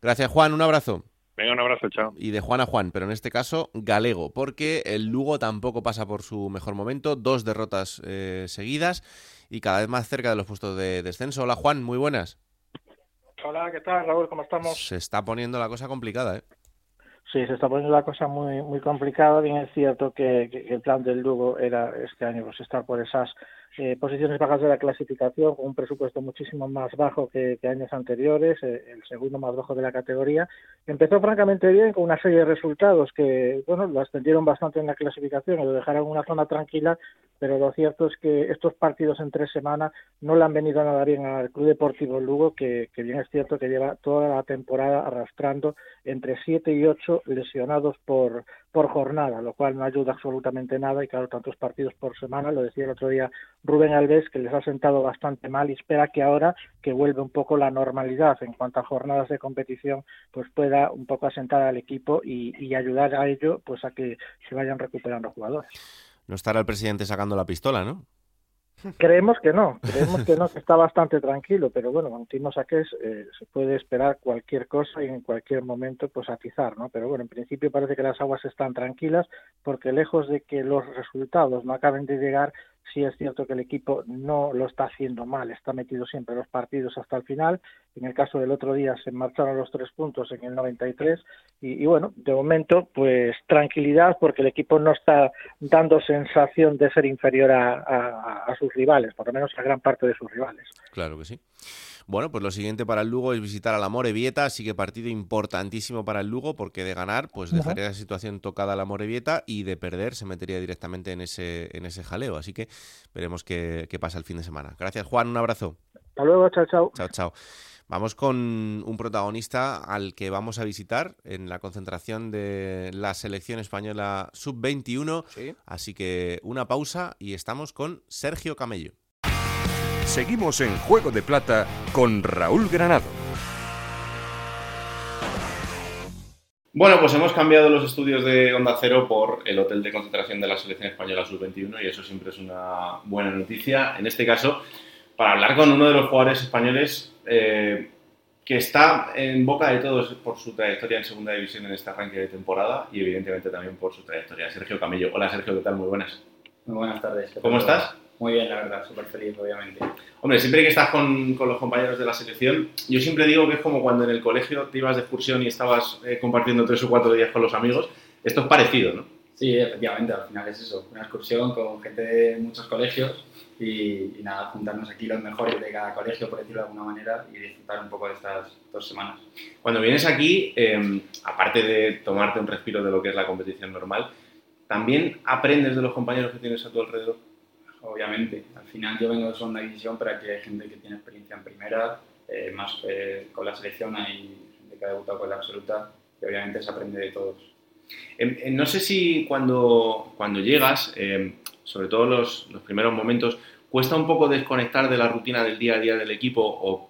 A: Gracias, Juan, un abrazo.
L: Venga, un abrazo, chao.
A: Y de Juan a Juan, pero en este caso galego, porque el Lugo tampoco pasa por su mejor momento, dos derrotas eh, seguidas y cada vez más cerca de los puestos de descenso. Hola Juan, muy buenas.
M: Hola, ¿qué tal, Raúl? ¿Cómo estamos?
A: Se está poniendo la cosa complicada, ¿eh?
M: Sí, se está poniendo la cosa muy muy complicada. Bien es cierto que, que el plan del Lugo era este año pues estar por esas eh, posiciones bajas de la clasificación con un presupuesto muchísimo más bajo que, años anteriores, eh, el segundo más bajo de la categoría. Empezó francamente bien con una serie de resultados que, bueno, lo ascendieron bastante en la clasificación y lo dejaron en una zona tranquila, pero lo cierto es que estos partidos en tres semanas no le han venido nada bien al Club Deportivo Lugo, que bien es cierto que lleva toda la temporada arrastrando entre siete y ocho lesionados por, por jornada, lo cual no ayuda absolutamente nada y claro, tantos partidos por semana, lo decía el otro día Rubén Alves, que les ha sentado bastante mal y espera que ahora que vuelve un poco la normalidad en cuanto a jornadas de competición, pues pueda un poco asentar al equipo y, y ayudar a ello, pues a que se vayan recuperando jugadores.
A: No estará el presidente sacando la pistola, ¿no?
M: Creemos que no, creemos que no, que está bastante tranquilo, pero bueno, con Saques eh, se puede esperar cualquier cosa y en cualquier momento pues atizar, ¿no? Pero bueno, en principio parece que las aguas están tranquilas porque lejos de que los resultados no acaben de llegar, sí es cierto que el equipo no lo está haciendo mal, está metido siempre los partidos hasta el final. En el caso del otro día se marcharon los tres puntos en el 93 y, y bueno, de momento pues tranquilidad porque el equipo no está dando sensación de ser inferior a, a sus rivales, por lo menos a gran parte de sus rivales.
A: Claro que sí. Bueno, pues lo siguiente para el Lugo es visitar a la Morevieta, así que partido importantísimo para el Lugo, porque de ganar, pues dejaría la situación tocada a la Morevieta y de perder se metería directamente en ese, en ese jaleo. Así que veremos qué, qué pasa el fin de semana. Gracias, Juan, un abrazo.
M: Hasta luego, chao, chao.
A: Chao, chao. Vamos con un protagonista al que vamos a visitar en la concentración de la selección española sub-21. Así que una pausa y estamos con Sergio Camello.
B: Seguimos en Juego de Plata con Raúl Granado.
N: Bueno, pues hemos cambiado los estudios de Onda Cero por el hotel de concentración de la selección española sub-21 y eso siempre es una buena noticia. En este caso, para hablar con uno de los jugadores españoles eh, que está en boca de todos por su trayectoria en segunda división en este arranque de temporada y evidentemente también por su trayectoria. Sergio Camello. Hola Sergio, ¿qué tal? Muy buenas.
O: Muy buenas tardes. ¿qué
N: ¿Cómo estás?
O: Muy bien, la verdad, súper feliz, obviamente.
N: Hombre, siempre que estás con, con los compañeros de la selección, yo siempre digo que es como cuando en el colegio te ibas de excursión y estabas eh, compartiendo tres o cuatro días con los amigos. Esto es parecido, ¿no?
O: Sí, efectivamente, al final es eso, una excursión con gente de muchos colegios y, y nada, juntarnos aquí los mejores de cada colegio, por decirlo de alguna manera, y disfrutar un poco de estas dos semanas.
N: Cuando vienes aquí, eh, aparte de tomarte un respiro de lo que es la competición normal, ¿también aprendes de los compañeros que tienes a tu alrededor?
O: Obviamente, al final yo vengo de segunda división, pero aquí hay gente que tiene experiencia en primera, eh, más eh, con la selección hay gente que ha debutado con la absoluta y obviamente se aprende de todos.
N: Em, no sé si cuando, cuando llegas, em, sobre todo los, los primeros momentos, cuesta un poco desconectar de la rutina del día a día del equipo o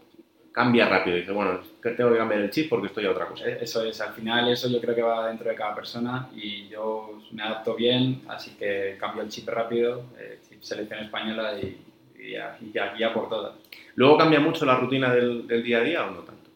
N: cambia rápido. Dices, bueno, tengo que cambiar el chip porque estoy a otra cosa.
O: Eh, Eso es, al final eso yo creo que va dentro de cada persona y yo me adapto bien, así que cambio el chip rápido, eh, chip selección española y, y, ya, y ya- ya por todas.
N: ¿Luego cambia mucho la rutina del, del día a día o no tanto?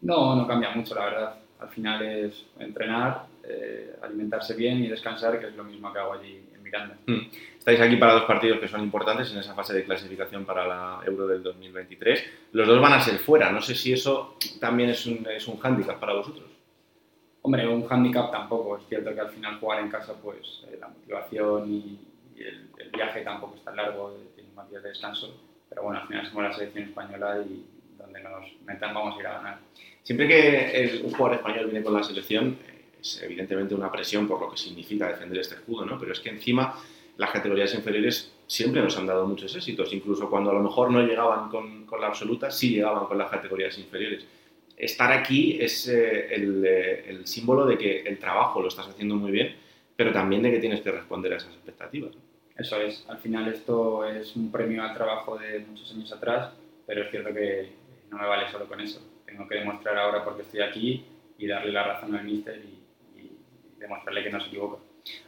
O: No, no cambia mucho, la verdad. Al final es entrenar, eh, alimentarse bien y descansar, que es lo mismo que hago allí en Miranda.
N: Mm. Estáis aquí para dos partidos que son importantes en esa fase de clasificación para la Euro del 2023. Los dos van a ser fuera. No sé si eso también es un, es un hándicap para vosotros.
O: Hombre, un handicap tampoco. Es cierto que al final jugar en casa, pues eh, la motivación y, y el, el viaje tampoco es tan largo, eh, tiene más días de descanso. Pero bueno, al final somos la selección española y donde nos metan vamos a ir a ganar.
N: Siempre que el- un jugador español viene con la selección, es evidentemente una presión por lo que significa defender este escudo, ¿no? Pero es que encima las categorías inferiores siempre nos han dado muchos éxitos, incluso cuando a lo mejor no llegaban con, con la absoluta, sí llegaban con las categorías inferiores. Estar aquí es eh, el, eh, el símbolo de que el trabajo lo estás haciendo muy bien, pero también de que tienes que responder a esas expectativas.
O: Eso es, al final esto es un premio al trabajo de muchos años atrás, pero es cierto que no me vale solo con eso. Tengo que demostrar ahora por qué estoy aquí y darle la razón al míster y, y demostrarle que no se equivoca.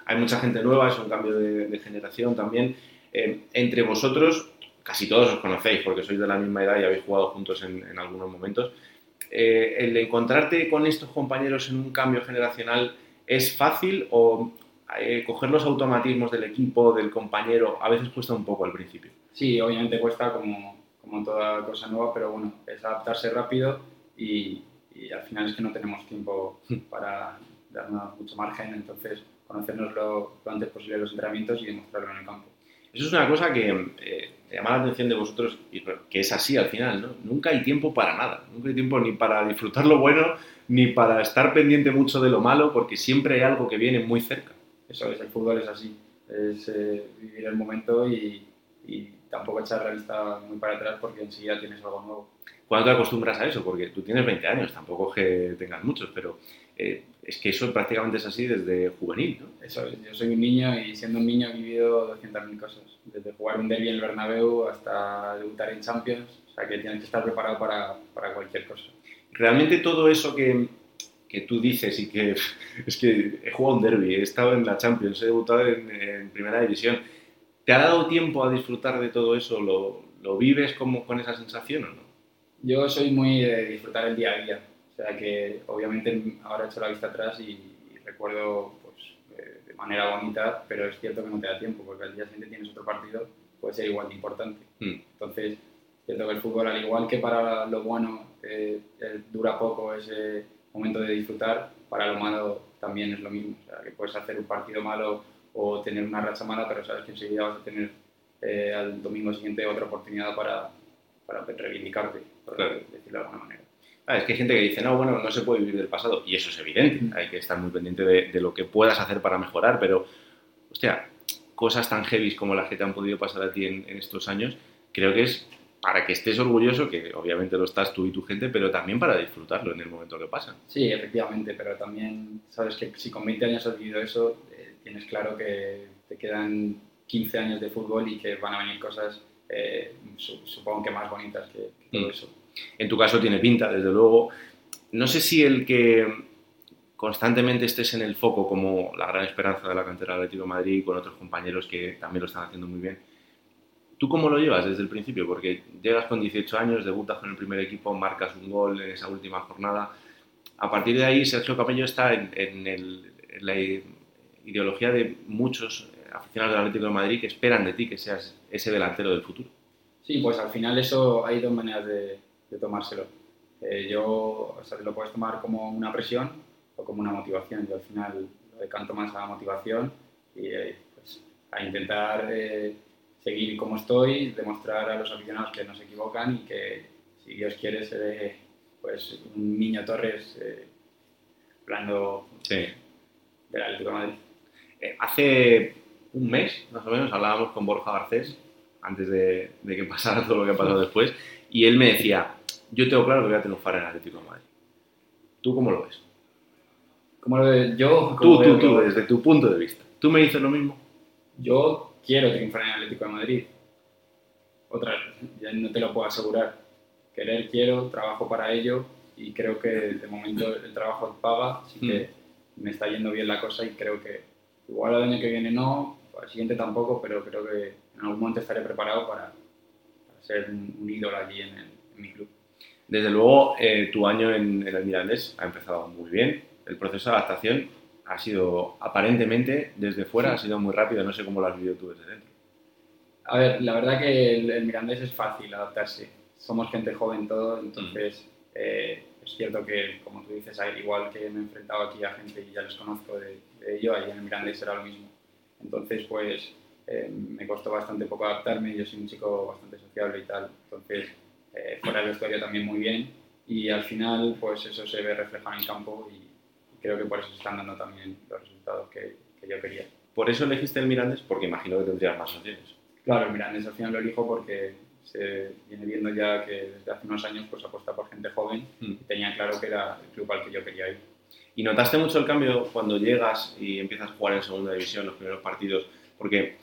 N: Hay mucha gente nueva, es un cambio de, de generación también. Eh, entre vosotros, casi todos os conocéis porque sois de la misma edad y habéis jugado juntos en, en algunos momentos. Eh, ¿El encontrarte con estos compañeros en un cambio generacional es fácil o eh, coger los automatismos del equipo, del compañero, a veces cuesta un poco al principio?
O: Sí, obviamente cuesta como, como toda cosa nueva, pero bueno, es adaptarse rápido y, y al final es que no tenemos tiempo para darnos mucho margen, entonces conocernos lo, lo antes posible los entrenamientos y demostrarlo en el campo.
N: Eso es una cosa que eh, llama la atención de vosotros, y que es así al final, ¿no? Nunca hay tiempo para nada, nunca hay tiempo ni para disfrutar lo bueno, ni para estar pendiente mucho de lo malo, porque siempre hay algo que viene muy cerca.
O: Eso es, el fútbol es así, es eh, vivir el momento y, y tampoco echar la vista muy para atrás porque enseguida tienes algo nuevo.
N: ¿Cuándo te acostumbras a eso? Porque tú tienes 20 años, tampoco es que tengas muchos, pero eh, es que eso prácticamente es así desde juvenil, ¿no?
O: Eso es, yo soy un niño y siendo un niño he vivido 200.000 cosas, desde jugar un derby en el Bernabéu hasta debutar en Champions, o sea que tienes que estar preparado para, para cualquier cosa.
N: Realmente todo eso que, que tú dices y que es que he jugado un derby, he estado en la Champions, he debutado en, en primera división, ¿te ha dado tiempo a disfrutar de todo eso? ¿Lo, lo vives como con esa sensación o no?
O: Yo soy muy de disfrutar el día a día, o sea que obviamente ahora he hecho la vista atrás y, y recuerdo pues, eh, de manera bonita, pero es cierto que no te da tiempo porque al día siguiente tienes otro partido, puede ser igual de importante.
N: Mm.
O: Entonces, es cierto que el fútbol, al igual que para lo bueno eh, eh, dura poco ese momento de disfrutar, para lo malo también es lo mismo. O sea, que puedes hacer un partido malo o tener una racha mala, pero sabes que enseguida vas a tener eh, al domingo siguiente otra oportunidad para, para reivindicarte, por
N: Claro.
O: decirlo de alguna manera.
N: Ah, es que hay gente que dice, no, bueno, no se puede vivir del pasado, y eso es evidente, hay que estar muy pendiente de, de lo que puedas hacer para mejorar, pero, hostia, cosas tan heavy como las que te han podido pasar a ti en, en estos años, creo que es para que estés orgulloso, que obviamente lo estás tú y tu gente, pero también para disfrutarlo en el momento que pasa.
O: Sí, efectivamente, pero también sabes que si con 20 años has vivido eso, eh, tienes claro que te quedan 15 años de fútbol y que van a venir cosas, eh, su- supongo que más bonitas que, que todo
N: Mm.
O: eso.
N: En tu caso tiene pinta, desde luego. No sé si el que constantemente estés en el foco como la gran esperanza de la cantera del Atlético de Madrid y con otros compañeros que también lo están haciendo muy bien. ¿Tú cómo lo llevas desde el principio? Porque llegas con 18 años, debutas con el primer equipo, marcas un gol en esa última jornada. A partir de ahí, Sergio Capello está en, en el- en la ideología de muchos aficionados del Atlético de Madrid que esperan de ti que seas ese delantero del futuro.
O: Sí, pues al final eso hay dos maneras de, de tomárselo. Eh, yo, o sea, lo puedes tomar como una presión o como una motivación. Yo al final lo decanto más a la motivación y eh, pues, a intentar eh, seguir como estoy, demostrar a los aficionados que no se equivocan y que si Dios quiere seré pues un niño Torres eh, hablando del Atlético de Madrid.
N: Eh, hace un mes, más o menos, hablábamos con Borja Garcés, antes de, de que pasara todo lo que ha pasado después, y él me decía, yo tengo claro que voy a triunfar en Atlético de Madrid. ¿Tú cómo lo ves?
O: ¿Cómo lo ves yo?
N: Tú,
O: ¿Cómo
N: tú,
O: veo
N: tú, desde tu punto de vista. ¿Tú me dices lo mismo?
O: Yo quiero triunfar en el Atlético de Madrid. Otra, ya no te lo puedo asegurar. Querer quiero, trabajo para ello y creo que de momento el trabajo paga, así que me está yendo bien la cosa y creo que igual el año que viene no, al siguiente tampoco, pero creo que en algún momento estaré preparado para, para ser un, un ídolo allí en, el- en mi club.
N: Desde luego, eh, tu año en, en el Mirandés ha empezado muy bien. El proceso de adaptación ha sido, aparentemente, desde fuera, ha sido muy rápido. No sé cómo lo has vivido tú desde dentro.
O: A ver, la verdad que el, el Mirandés es fácil adaptarse. Somos gente joven todo, entonces eh, es cierto que, como tú dices, igual que me he enfrentado aquí a gente y ya les conozco de, de ello, ahí en el Mirandés era lo mismo. Entonces, pues eh, me costó bastante poco adaptarme. Yo soy un chico bastante sociable y tal, entonces eh, fuera del vestuario también muy bien. Y al final, pues eso se ve reflejado en el campo y, creo que por eso se están dando también los resultados que, que yo quería.
N: ¿Por eso elegiste el Mirandés? Porque imagino que tendrías más opciones.
O: Claro, el Mirandés al final lo elijo porque se viene viendo ya que desde hace unos años pues apuesta por gente joven y tenía claro que era el club al que yo quería ir.
N: ¿Y notaste mucho el cambio cuando llegas y empiezas a jugar en segunda división los primeros partidos? Porque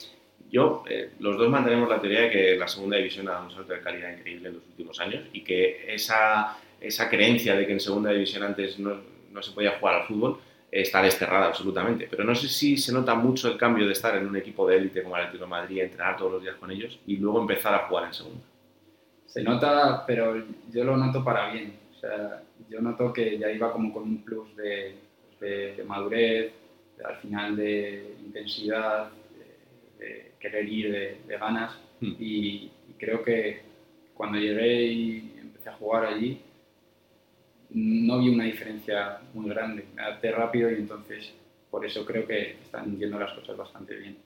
N: yo, eh, los dos mantenemos la teoría de que la segunda división ha dado un salto de calidad increíble en los últimos años y que esa, esa creencia de que en segunda división antes no, no se podía jugar al fútbol está desterrada absolutamente. Pero no sé si se nota mucho el cambio de estar en un equipo de élite como el Atlético de Madrid, entrenar todos los días con ellos y luego empezar a jugar en segunda.
O: Se nota, pero yo lo noto para bien. O sea, yo noto que ya iba como con un plus de, de- de madurez, al final de intensidad, de, de querer ir, de, de ganas. Y, y creo que cuando llegué y empecé a jugar allí, no vi una diferencia muy grande. Me adapté rápido y entonces por eso creo que están yendo las cosas bastante bien.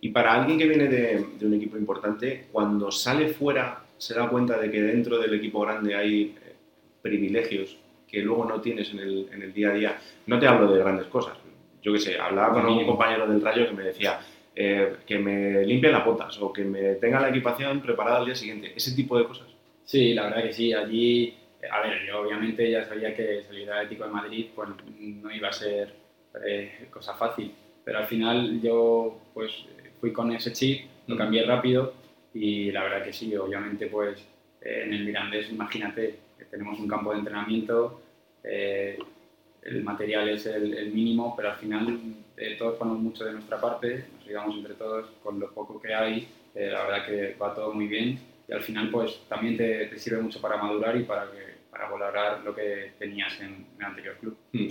N: Y para alguien que viene de, de un equipo importante, cuando sale fuera se da cuenta de que dentro del equipo grande hay eh, privilegios que luego no tienes en el, en el día a día. No te hablo de grandes cosas. Yo qué sé, hablaba con un compañero del Rayo que me decía eh, que me limpien las botas o que me tengan la equipación preparada al día siguiente. Ese tipo de cosas.
O: Sí, la verdad que sí. Allí, a ver, yo obviamente ya sabía que salir al Atlético de Madrid pues, no iba a ser eh, cosa fácil, pero al final yo pues fui con ese chip, lo cambié rápido y la verdad que sí, obviamente pues en el Mirandés, imagínate, que tenemos un campo de entrenamiento, eh, el material es el, el mínimo, pero al final eh, todos ponemos mucho de nuestra parte, nos ayudamos entre todos con lo poco que hay, eh, la verdad que va todo muy bien y al final pues también te, te sirve mucho para madurar y para, que, para valorar lo que tenías en, en el anterior club.
N: Mm.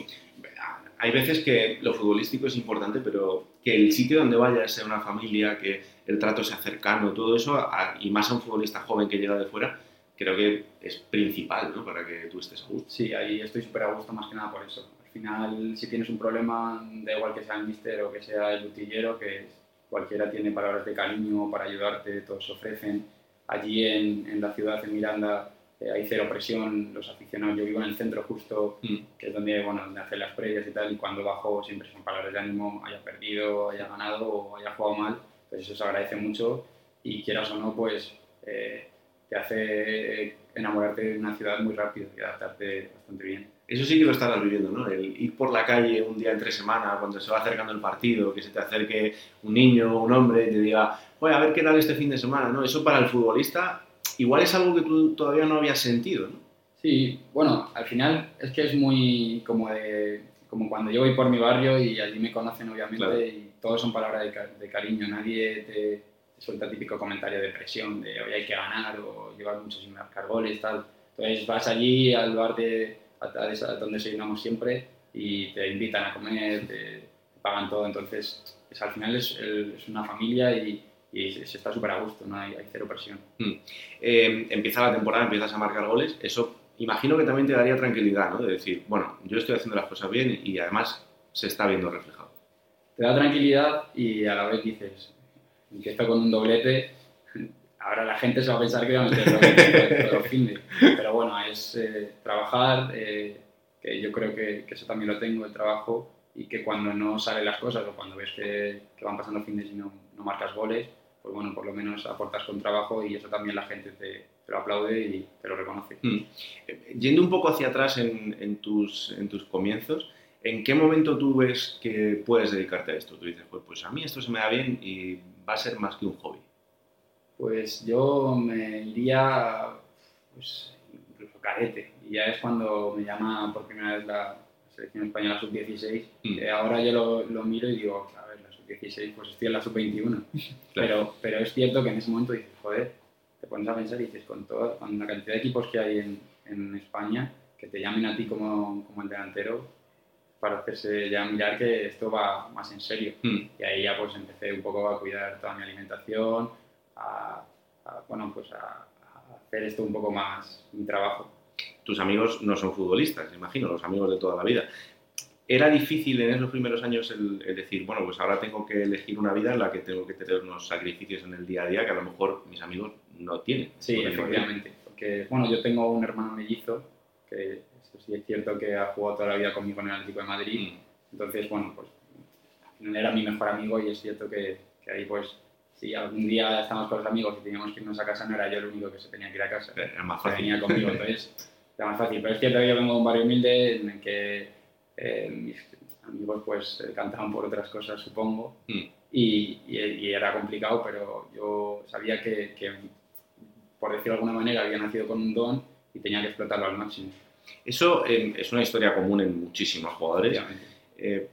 N: Hay veces que lo futbolístico es importante, pero que el sitio donde vayas sea una familia, que el trato sea cercano, todo eso, a- y más a un futbolista joven que llega de fuera, creo que es principal ¿no? para que tú estés a gusto.
O: Sí, ahí estoy súper a gusto más que nada por eso. Al final, si tienes un problema, da igual que sea el mister o que sea el botillero, que cualquiera tiene palabras de cariño para ayudarte, todos se ofrecen. Allí en, en la ciudad, en Miranda, eh, hay cero presión, los aficionados, yo vivo en el centro justo, que es donde, bueno, donde hacen las previas y tal, y cuando bajo siempre son palabras de ánimo, haya perdido, haya ganado o haya jugado mal, pues eso se agradece mucho y quieras o no, pues eh, te hace enamorarte de una ciudad muy rápido y adaptarte bastante bien.
N: Eso sí que lo estarás viviendo, ¿no? El ir por la calle un día entre semana, cuando se va acercando el partido, que se te acerque un niño o un hombre y te diga, oye, a ver qué tal este fin de semana, ¿no? Eso para el futbolista igual es algo que tú todavía no habías sentido, ¿no?
O: Sí, bueno, al final es que es muy como de como cuando yo voy por mi barrio y allí me conocen obviamente
N: Claro.
O: y todos son palabras de, ca- de cariño, nadie te, suelta el típico comentario de presión de hoy hay que ganar o llevar mucho sin marcar goles, tal. Entonces vas allí al bar de a, a donde desayunamos siempre y te invitan a comer, te, pagan todo, entonces es, al final es, es una familia y, y se, se está súper a gusto, no hay, hay cero presión.
N: Mm. Eh, empieza la temporada, empiezas a marcar goles, eso imagino que también te daría tranquilidad, ¿no? De decir, bueno, yo estoy haciendo las cosas bien y además se está viendo reflejado.
O: te da tranquilidad y a la vez dices, empiezo con un doblete, ahora la gente se va a pensar que voy a meter todos los fines. Pero bueno, es eh, trabajar, eh, que yo creo que, que eso también lo tengo, el trabajo, y que cuando no salen las cosas o cuando ves que, que van pasando fines y no, no marcas goles, pues bueno, por lo menos aportas con trabajo y eso también la gente te, te lo aplaude y te lo reconoce.
N: Mm. Yendo un poco hacia atrás en, en tus, en tus comienzos, ¿en qué momento tú ves que puedes dedicarte a esto? Tú dices, pues, pues a mí esto se me da bien y va a ser más que un hobby.
O: Pues yo me iría, pues incluso cadete, y ya es cuando me llama por primera vez la selección española sub-16,
N: Mm.
O: que ahora yo lo, lo miro y digo, a ver, la sub-16, pues estoy en la sub-21, pero, pero es cierto que en ese momento dices, joder, te pones a pensar y dices, con, toda, con la cantidad de equipos que hay en, en España, que te llamen a ti como, como el delantero, para hacerse ya mirar que esto va más en serio.
N: Mm.
O: Y ahí ya pues empecé un poco a cuidar toda mi alimentación, a, a, bueno, pues a, a hacer esto un poco más mi trabajo.
N: Tus amigos no son futbolistas, imagino, los amigos de toda la vida. ¿Era difícil en esos primeros años el, el decir, bueno, pues ahora tengo que elegir una vida en la que tengo que tener unos sacrificios en el día a día que a lo mejor mis amigos no tienen?
O: Sí,
N: no
O: efectivamente. Porque, bueno, yo tengo un hermano mellizo, que eso sí es cierto que ha jugado toda la vida conmigo en el Atlético de Madrid. Entonces, bueno, pues al final era mi mejor amigo y es cierto que, que ahí, pues, si algún día estábamos con los amigos y teníamos que irnos a casa, no era yo el único que se tenía que ir a casa.
N: Era más
O: Se
N: fácil.
O: venía conmigo, entonces era más fácil. Pero es cierto que yo vengo de un barrio humilde en el que eh, mis amigos, pues, eh, cantaban por otras cosas, supongo.
N: Mm.
O: Y, y- y era complicado, pero yo sabía que, que, por decirlo de alguna manera, había nacido con un don y tenía que explotarlo al máximo.
N: Eso eh, es una historia común en muchísimos jugadores. Eh,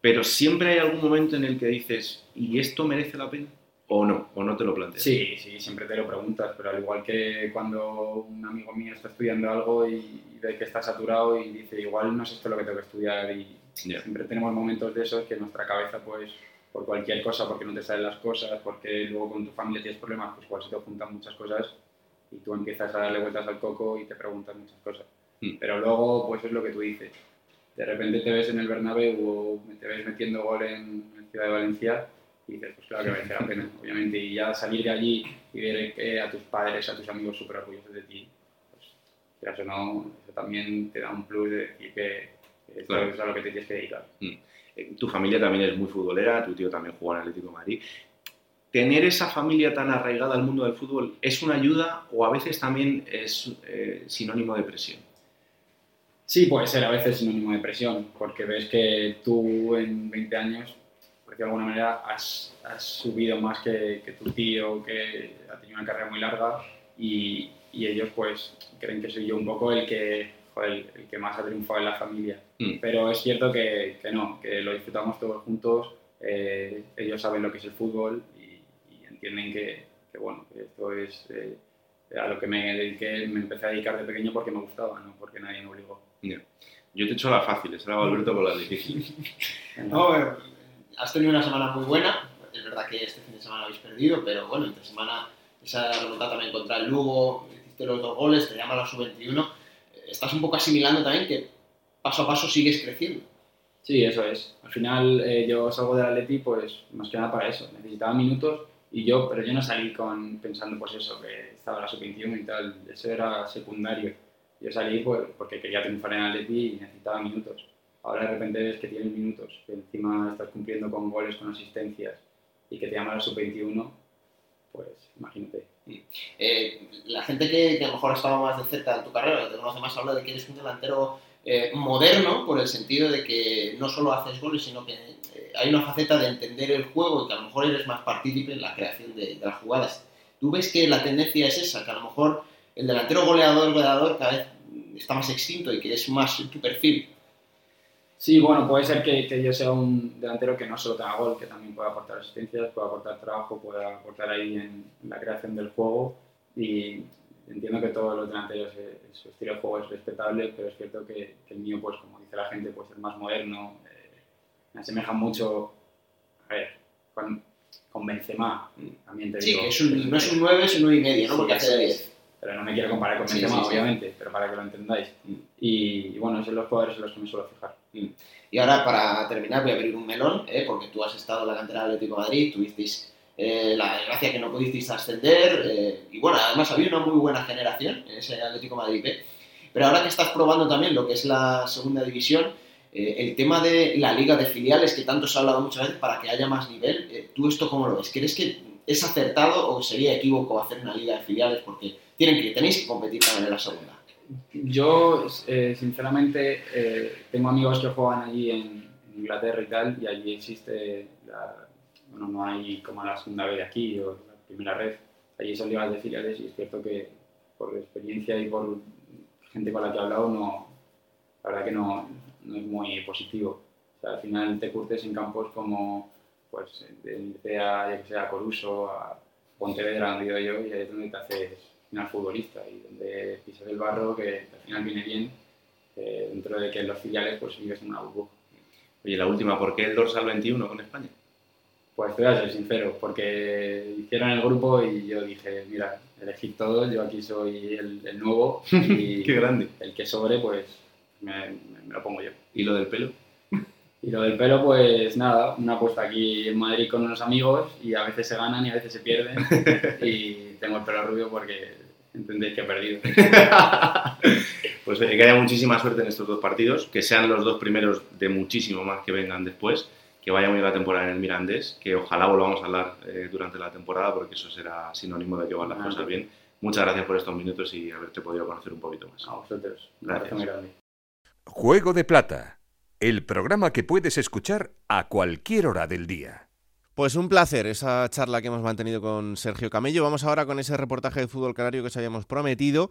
N: pero siempre hay algún momento en el que dices, ¿y esto merece la pena? ¿O no? ¿O no te lo planteas?
O: Sí, sí, siempre te lo preguntas, pero al igual que cuando un amigo mío está estudiando algo y, ve que está saturado y dice, igual no es esto lo que tengo que estudiar y siempre tenemos momentos de esos que nuestra cabeza, pues, por cualquier cosa, porque no te salen las cosas, porque luego con tu familia tienes problemas, pues igual se te juntan muchas cosas y tú empiezas a darle vueltas al coco y te preguntas muchas cosas.
N: Mm.
O: Pero luego, pues es lo que tú dices. De repente te ves en el Bernabéu o te ves metiendo gol en, en Ciudad de Valencia y dices, pues claro que merece la pena, obviamente. Y ya salir de allí y ver que a tus padres, a tus amigos súper orgullosos de ti, pues quieras o no, eso también te da un plus de decir que, esto
N: Claro.
O: es a lo que te tienes que dedicar.
N: Mm. Eh, Tu familia también es muy futbolera, tu tío también juega en Atlético de Madrid. ¿Tener esa familia tan arraigada al mundo del fútbol es una ayuda o a veces también es eh, sinónimo de presión?
O: Sí, puede ser a veces sinónimo de presión, porque ves que tú en 20 años, por decirlo de alguna manera, has, has subido más que, que tu tío, que ha tenido una carrera muy larga, y, y ellos pues creen que soy yo un poco el que, joder, el, el que más ha triunfado en la familia.
N: Mm.
O: Pero es cierto que, que no, que lo disfrutamos todos juntos, eh, ellos saben lo que es el fútbol y, y entienden que, que, bueno, que esto es eh, a lo que me dediqué, me empecé a dedicar de pequeño porque me gustaba, no porque nadie me obligó.
N: Ya. Yo te he hecho la fácil, esa era Alberto con las difíciles.
I: No, eh, has tenido una semana muy buena. Es verdad que este fin de semana habéis perdido, pero bueno, entre semana esa remontada también contra el Lugo, hiciste los dos goles, te llama la sub-21. Eh, Estás un poco asimilando también que paso a paso sigues creciendo.
O: Sí, eso es. Al final eh, yo salgo del Atleti pues más que nada para eso. Necesitaba minutos y yo, pero yo no salí con pensando pues eso, que estaba la sub-21 y tal. Eso era secundario. Yo salí pues, porque quería triunfar en Atleti y necesitaba minutos. Ahora de repente ves que tienes minutos, que encima estás cumpliendo con goles, con asistencias y que te llama la sub-21, pues imagínate.
I: Eh, la gente que, que a lo mejor ha estado más de cerca en tu carrera, te conoce más, habla de que eres un delantero eh, moderno, por el sentido de que no solo haces goles, sino que eh, hay una faceta de entender el juego y que a lo mejor eres más partícipe en la creación de, de las jugadas. ¿Tú ves que la tendencia es esa, que a lo mejor el delantero goleador, goleador cada vez está más extinto y que es más tu perfil?
O: Sí, bueno, puede ser que, que yo sea un delantero que no solo tenga gol, que también pueda aportar asistencias, pueda aportar trabajo, pueda aportar ahí en, la creación del juego. Y entiendo que todos los delanteros, eh, su estilo de juego es respetable, pero es cierto que, que el mío, pues como dice la gente, puede ser más moderno. eh, me asemeja mucho, a ver, con, con Benzema, también te
I: Sí,
O: digo.
I: que es un- no es un 9, es un 9 y medio, ¿no?
O: Sí,
I: Porque hace
O: eso
I: de
O: es.
I: 10.
O: Pero no me quiero comparar con Benzema,
N: sí, sí.
O: obviamente, pero para que lo entendáis. Y, y bueno, son los jugadores en los que me suelo fijar.
I: Y ahora, para terminar, voy a abrir un melón, ¿eh? porque tú has estado en la cantera del Atlético de Madrid, tuvisteis eh, la desgracia que no pudisteis ascender, eh, y bueno, además había una muy buena generación en ese Atlético de Madrid B. Pero ahora que estás probando también lo que es la segunda división, eh, el tema de la liga de filiales, que tanto se ha hablado muchas veces para que haya más nivel, eh, ¿tú esto cómo lo ves? ¿Crees que es acertado o sería equívoco hacer una liga de filiales? Porque tienen que, tenéis que competir también en la segunda.
O: Yo, eh, sinceramente, eh, tengo amigos que juegan allí en, Inglaterra y tal, y allí existe, la, bueno, no hay como la segunda B de aquí o la primera red, allí son ligas de filiales y es cierto que por experiencia y por gente con la que he hablado, no, la verdad que no, no es muy positivo. O sea, al final te curtes en campos como, pues, de que sea, a Coruso, a Pontevedra, donde he ido yo, y ahí es donde te haces final futbolista y donde pisas el barro que al final viene bien, eh, dentro de que los filiales pues vives en una burbuja.
N: Oye, la última, ¿por qué el dorsal 21 con España?
O: Pues te voy a ser sincero, porque hicieron el grupo y yo dije, mira, elegid todos, yo aquí soy el, el nuevo y
N: Qué grande.
O: el que sobre pues me, me- me lo pongo yo.
N: ¿Y lo del pelo?
O: Y lo del pelo, pues nada, una apuesta aquí en Madrid con unos amigos y a veces se ganan y a veces se pierden. y tengo el pelo rubio porque entendéis que he perdido.
N: Pues oye, que haya muchísima suerte en estos dos partidos, que sean los dos primeros de muchísimo más que vengan después, que vaya muy bien la temporada en el Mirandés, que ojalá volvamos a hablar eh, durante la temporada, porque eso será sinónimo de que van las
O: Ah,
N: cosas
O: sí.
N: bien. Muchas gracias por estos minutos y haberte podido conocer un poquito más.
O: A vosotros.
N: Gracias.
O: grande.
B: Juego de Plata, el programa que puedes escuchar a cualquier hora del día.
A: Pues un placer esa charla que hemos mantenido con Sergio Camello. Vamos ahora con ese reportaje de fútbol canario que os habíamos prometido.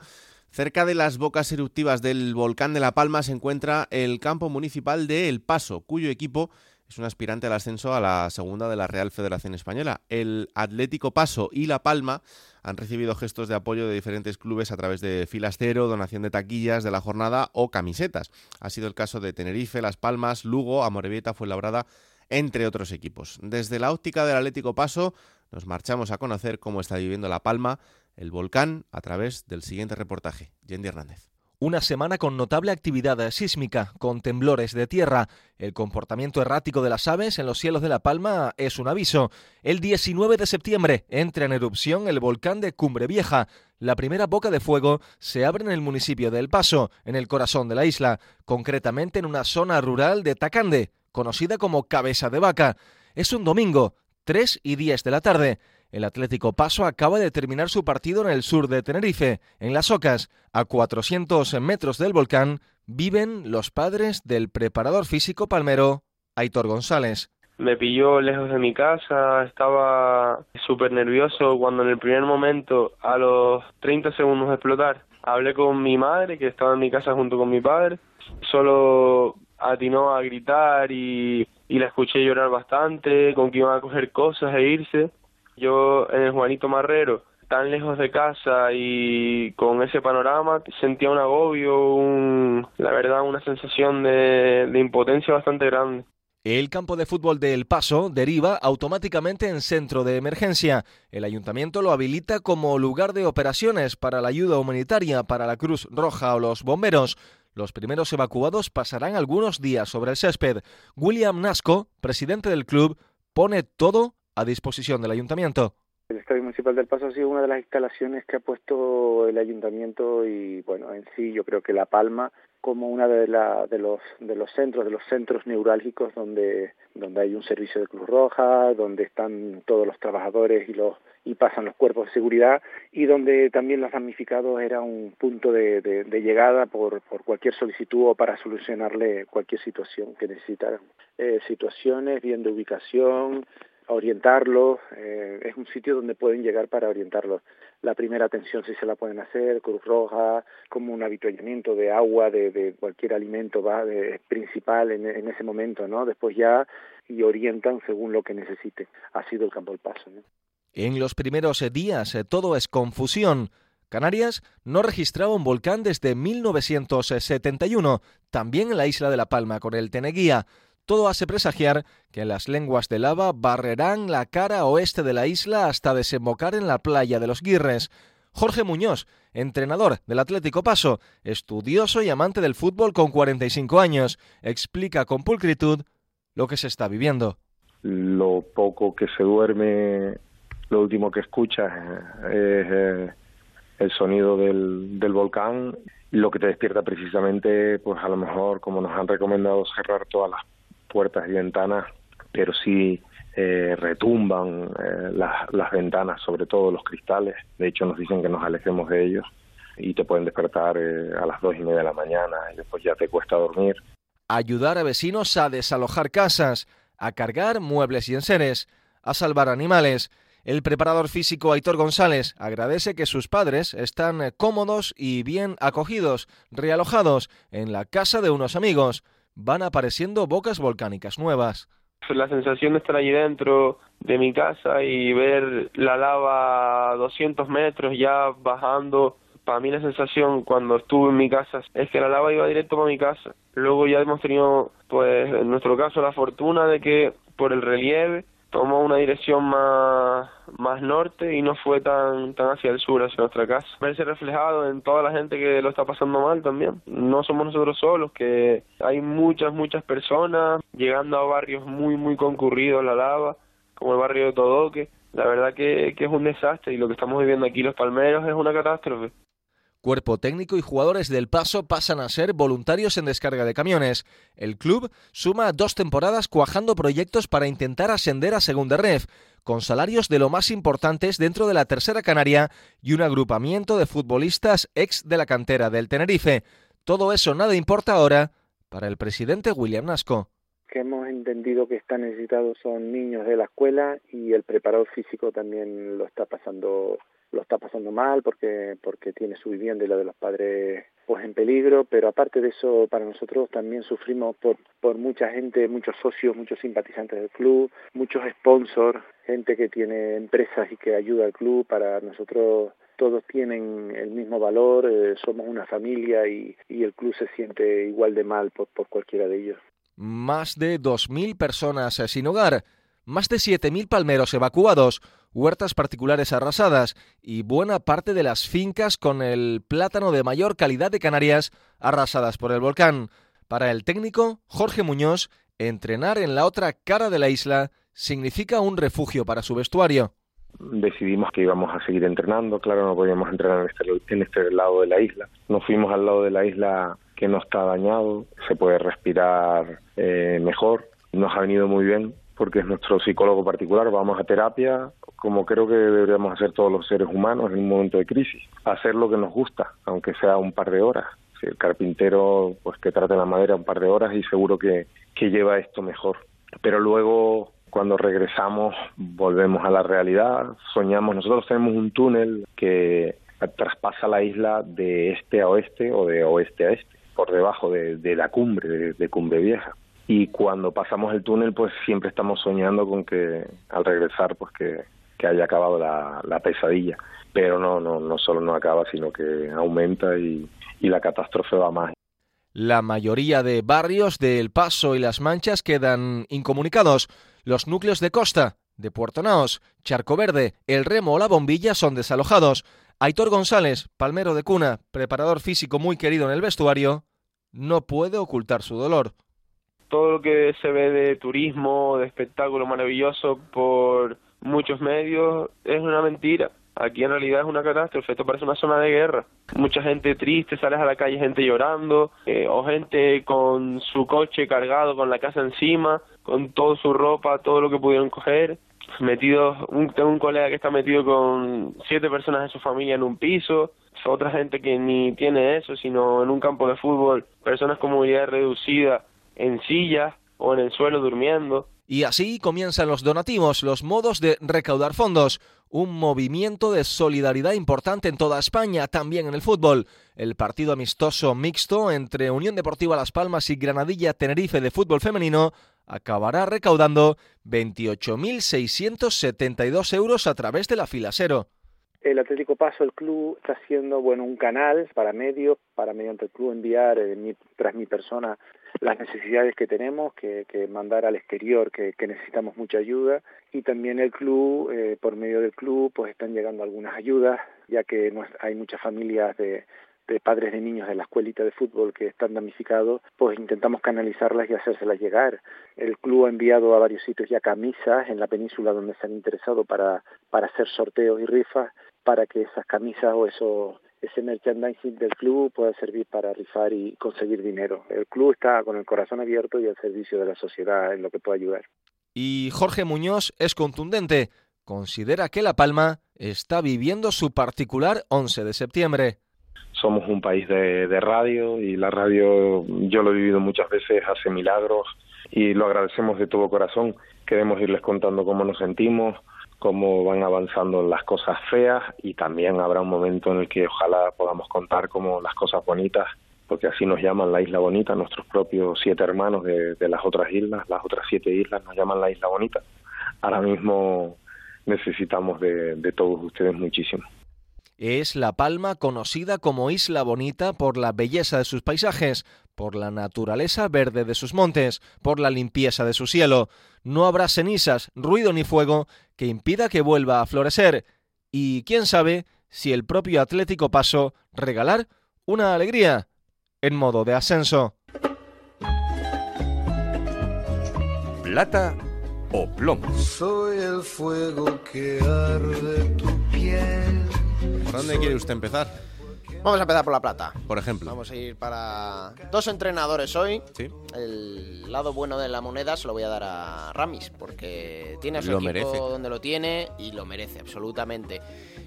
A: Cerca de las bocas eruptivas del volcán de La Palma se encuentra el campo municipal de El Paso, cuyo equipo es un aspirante al ascenso a la segunda de la Real Federación Española. El Atlético Paso y La Palma han recibido gestos de apoyo de diferentes clubes a través de filas cero, donación de taquillas de la jornada o camisetas. Ha sido el caso de Tenerife, Las Palmas, Lugo, Amorebieta, Fuenlabrada, entre otros equipos. Desde la óptica del Atlético Paso nos marchamos a conocer cómo está viviendo La Palma, el volcán, a través del siguiente reportaje. Yendi Hernández.
P: Una semana con notable actividad sísmica, con temblores de tierra. El comportamiento errático de las aves en los cielos de La Palma es un aviso. El 19 de septiembre entra en erupción el volcán de Cumbre Vieja. La primera boca de fuego se abre en el municipio de El Paso, en el corazón de la isla, concretamente en una zona rural de Tacande, conocida como Cabeza de Vaca. Es un domingo, 3 y 10 de la tarde. El Atlético Paso acaba de terminar su partido en el sur de Tenerife, en Las Ocas. A 400 metros del volcán viven los padres del preparador físico palmero, Aitor González.
Q: Me pilló lejos de mi casa, estaba súper nervioso cuando en el primer momento, a los 30 segundos de explotar, hablé con mi madre, que estaba en mi casa junto con mi padre, solo atinó a gritar y, y la escuché llorar bastante, con que iban a coger cosas e irse. Yo en el Juanito Marrero, tan lejos de casa y con ese panorama, sentía un agobio, un, la verdad, una sensación de, de impotencia bastante grande.
P: El campo de fútbol de El Paso deriva automáticamente en centro de emergencia. El ayuntamiento lo habilita como lugar de operaciones para la ayuda humanitaria para la Cruz Roja o los bomberos. Los primeros evacuados pasarán algunos días sobre el césped. William Nasco, presidente del club, pone todo a disposición del ayuntamiento.
R: El Estadio Municipal del Paso ha sido una de las instalaciones que ha puesto el ayuntamiento y bueno, en sí yo creo que La Palma como una de, la, de los de los centros, de los centros neurálgicos donde donde hay un servicio de Cruz Roja, donde están todos los trabajadores y los y pasan los cuerpos de seguridad y donde también los damnificados era un punto de, de, de llegada por, por cualquier solicitud o para solucionarle cualquier situación que necesitaran. Eh, situaciones bien de ubicación, orientarlos, eh, es un sitio donde pueden llegar para orientarlos. La primera atención si se la pueden hacer, Cruz Roja, como un avituallamiento de agua, de, de cualquier alimento va principal en, ese momento, ¿no? Después ya y orientan según lo que necesite. Ha sido el campo del paso.
P: En los primeros días todo es confusión. Canarias no registraba un volcán desde 1971, también en la isla de La Palma con el Teneguía. Todo hace presagiar que las lenguas de lava barrerán la cara oeste de la isla hasta desembocar en la playa de los Guirres. Jorge Muñoz, entrenador del Atlético Paso, estudioso y amante del fútbol con 45 años, explica con pulcritud lo que se está viviendo.
S: Lo poco que se duerme, lo último que escuchas es eh, el sonido del, del volcán, lo que te despierta precisamente, pues a lo mejor, como nos han recomendado, cerrar todas las puertas y ventanas, pero sí eh, retumban eh, las, las ventanas, sobre todo los cristales. De hecho, nos dicen que nos alejemos de ellos y te pueden despertar eh, a las dos y media de la mañana y después ya te cuesta dormir.
P: Ayudar a vecinos a desalojar casas, a cargar muebles y enseres, a salvar animales. El preparador físico Aitor González agradece que sus padres están cómodos y bien acogidos, realojados en la casa de unos amigos. Van apareciendo bocas volcánicas nuevas
Q: la sensación de estar allí dentro de mi casa y ver la lava a 200 metros ya bajando. Para mí la sensación cuando estuve en mi casa es que la lava iba directo para mi casa. Luego ya hemos tenido, pues en nuestro caso, la fortuna de que por el relieve tomó una dirección más, más norte y no fue tan, tan hacia el sur, hacia nuestra casa. Verse reflejado en toda la gente que lo está pasando mal también. No somos nosotros solos, que hay muchas, muchas personas llegando a barrios muy, muy concurridos la lava, como el barrio de Todoque. La verdad que, que es un desastre y lo que estamos viviendo aquí Los Palmeros es una catástrofe.
P: Cuerpo técnico y jugadores del Paso pasan a ser voluntarios en descarga de camiones. El club suma dos temporadas cuajando proyectos para intentar ascender a Segunda Ref, con salarios de lo más importantes dentro de la Tercera Canaria y un agrupamiento de futbolistas ex de la cantera del Tenerife. Todo eso nada importa ahora para el presidente William Nasco
R: que hemos entendido que están necesitados son niños de la escuela y el preparador físico también lo está pasando lo está pasando mal porque porque tiene su vivienda y la de los padres pues en peligro, pero aparte de eso para nosotros también sufrimos por por mucha gente, muchos socios, muchos simpatizantes del club, muchos sponsors, gente que tiene empresas y que ayuda al club, para nosotros todos tienen el mismo valor, eh, somos una familia y, y el club se siente igual de mal por, por cualquiera de ellos.
P: Más de 2.000 personas sin hogar más de 7.000 palmeros evacuados, huertas particulares arrasadas y buena parte de las fincas con el plátano de mayor calidad de Canarias arrasadas por el volcán. Para el técnico Jorge Muñoz, entrenar en la otra cara de la isla significa un refugio para su vestuario.
S: Decidimos que íbamos a seguir entrenando, claro, no podíamos entrenar en este, este lado de la isla. Nos fuimos al lado de la isla que no está dañado, se puede respirar eh, mejor, nos ha venido muy bien porque es nuestro psicólogo particular, vamos a terapia, como creo que deberíamos hacer todos los seres humanos en un momento de crisis, hacer lo que nos gusta, aunque sea un par de horas. Si el carpintero, pues que trate la madera un par de horas y seguro que, que lleva esto mejor. Pero luego, cuando regresamos, volvemos a la realidad, soñamos, nosotros tenemos un túnel que traspasa la isla de este a oeste o de oeste a este, por debajo de, la cumbre, de Cumbre Vieja y cuando pasamos el túnel pues siempre estamos soñando con que al regresar pues que, haya acabado la, la, pesadilla pero no no no solo no acaba sino que aumenta y, y la catástrofe va más
P: la mayoría de barrios de El Paso y Las Manchas quedan incomunicados. Los núcleos de costa, de Puerto Naos, Charco Verde, El Remo o La Bombilla son desalojados. Aitor González, palmero de cuna, preparador físico muy querido en el vestuario, no puede ocultar su dolor
Q: todo lo que se ve de turismo, de espectáculo maravilloso por muchos medios es una mentira. Aquí en realidad es una catástrofe, esto parece una zona de guerra. Mucha gente triste, sales a la calle, gente llorando, eh, o gente con su coche cargado, con la casa encima, con toda su ropa, todo lo que pudieron coger. Metidos, un, tengo un colega que está metido con siete personas de su familia en un piso, otra gente que ni tiene eso, sino en un campo de fútbol, personas con movilidad reducida, en silla o en el suelo durmiendo.
P: Y así comienzan los donativos, los modos de recaudar fondos, un movimiento de solidaridad importante en toda España, también en el fútbol. El partido amistoso mixto entre Unión Deportiva Las Palmas y Granadilla Tenerife de fútbol femenino acabará recaudando 28.672 euros a través de la fila cero.
R: El Atlético Paso, el club, está haciendo bueno un canal para medios, para mediante el club enviar eh, tras mi persona las necesidades que tenemos, que, que mandar al exterior, que, que, necesitamos mucha ayuda y también el club, eh, por medio del club, pues están llegando algunas ayudas, ya que hay muchas familias de, de padres de niños de la escuelita de fútbol que están damnificados, pues intentamos canalizarlas y hacérselas llegar. El club ha enviado a varios sitios ya camisas en la península donde se han interesado para, para hacer sorteos y rifas, para que esas camisas o eso, ese merchandising del club pueda servir para rifar y conseguir dinero. El club está con el corazón abierto y al servicio de la sociedad en lo que pueda ayudar.
P: Y Jorge Muñoz es contundente. Considera que La Palma está viviendo su particular 11 de septiembre
S: somos un país de, de, radio y la radio yo lo he vivido muchas veces, hace milagros y lo agradecemos de todo corazón. Queremos irles contando cómo nos sentimos, cómo van avanzando las cosas feas y también habrá un momento en el que ojalá podamos contar como las cosas bonitas, porque así nos llaman la isla bonita, nuestros propios siete hermanos de, las otras islas, las otras siete islas nos llaman la isla bonita. Ahora mismo necesitamos de, de todos ustedes muchísimo
P: es La Palma conocida como Isla Bonita por la belleza de sus paisajes, por la naturaleza verde de sus montes, por la limpieza de su cielo. No habrá cenizas, ruido ni fuego que impida que vuelva a florecer. Y quién sabe si el propio Atlético Paso regalar una alegría en modo de ascenso.
B: Plata o plomo.
T: Soy el fuego que arde tu piel
A: ¿Por dónde quiere usted empezar?
I: Vamos a empezar por la plata.
A: Por ejemplo.
I: Vamos a ir para dos entrenadores hoy.
A: Sí.
I: El lado bueno de la moneda se lo voy a dar a Ramis, porque tiene a su
A: Lo
I: equipo
A: merece.
I: donde lo tiene y lo merece, absolutamente.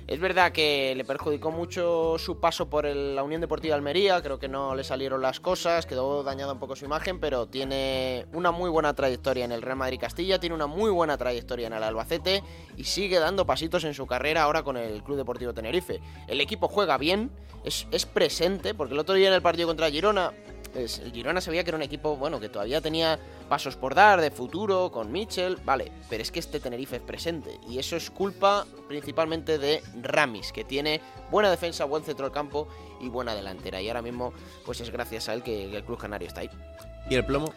I: Es verdad que le perjudicó mucho su paso por la Unión Deportiva Almería, creo que no le salieron las cosas, quedó dañada un poco su imagen, pero tiene una muy buena trayectoria en el Real Madrid Castilla, tiene una muy buena trayectoria en el Albacete y sigue dando pasitos en su carrera ahora con el Club Deportivo Tenerife. El equipo juega bien, es, es presente, porque el otro día en el partido contra Girona es- el Girona sabía que era un equipo, bueno, que todavía tenía pasos por dar de futuro con Mitchell, vale, pero es que este Tenerife es presente y eso es culpa principalmente de Ramis, que tiene buena defensa, buen centro del campo y buena delantera y ahora mismo pues es gracias a él que, que el Club Canario está ahí.
A: ¿Y el plomo?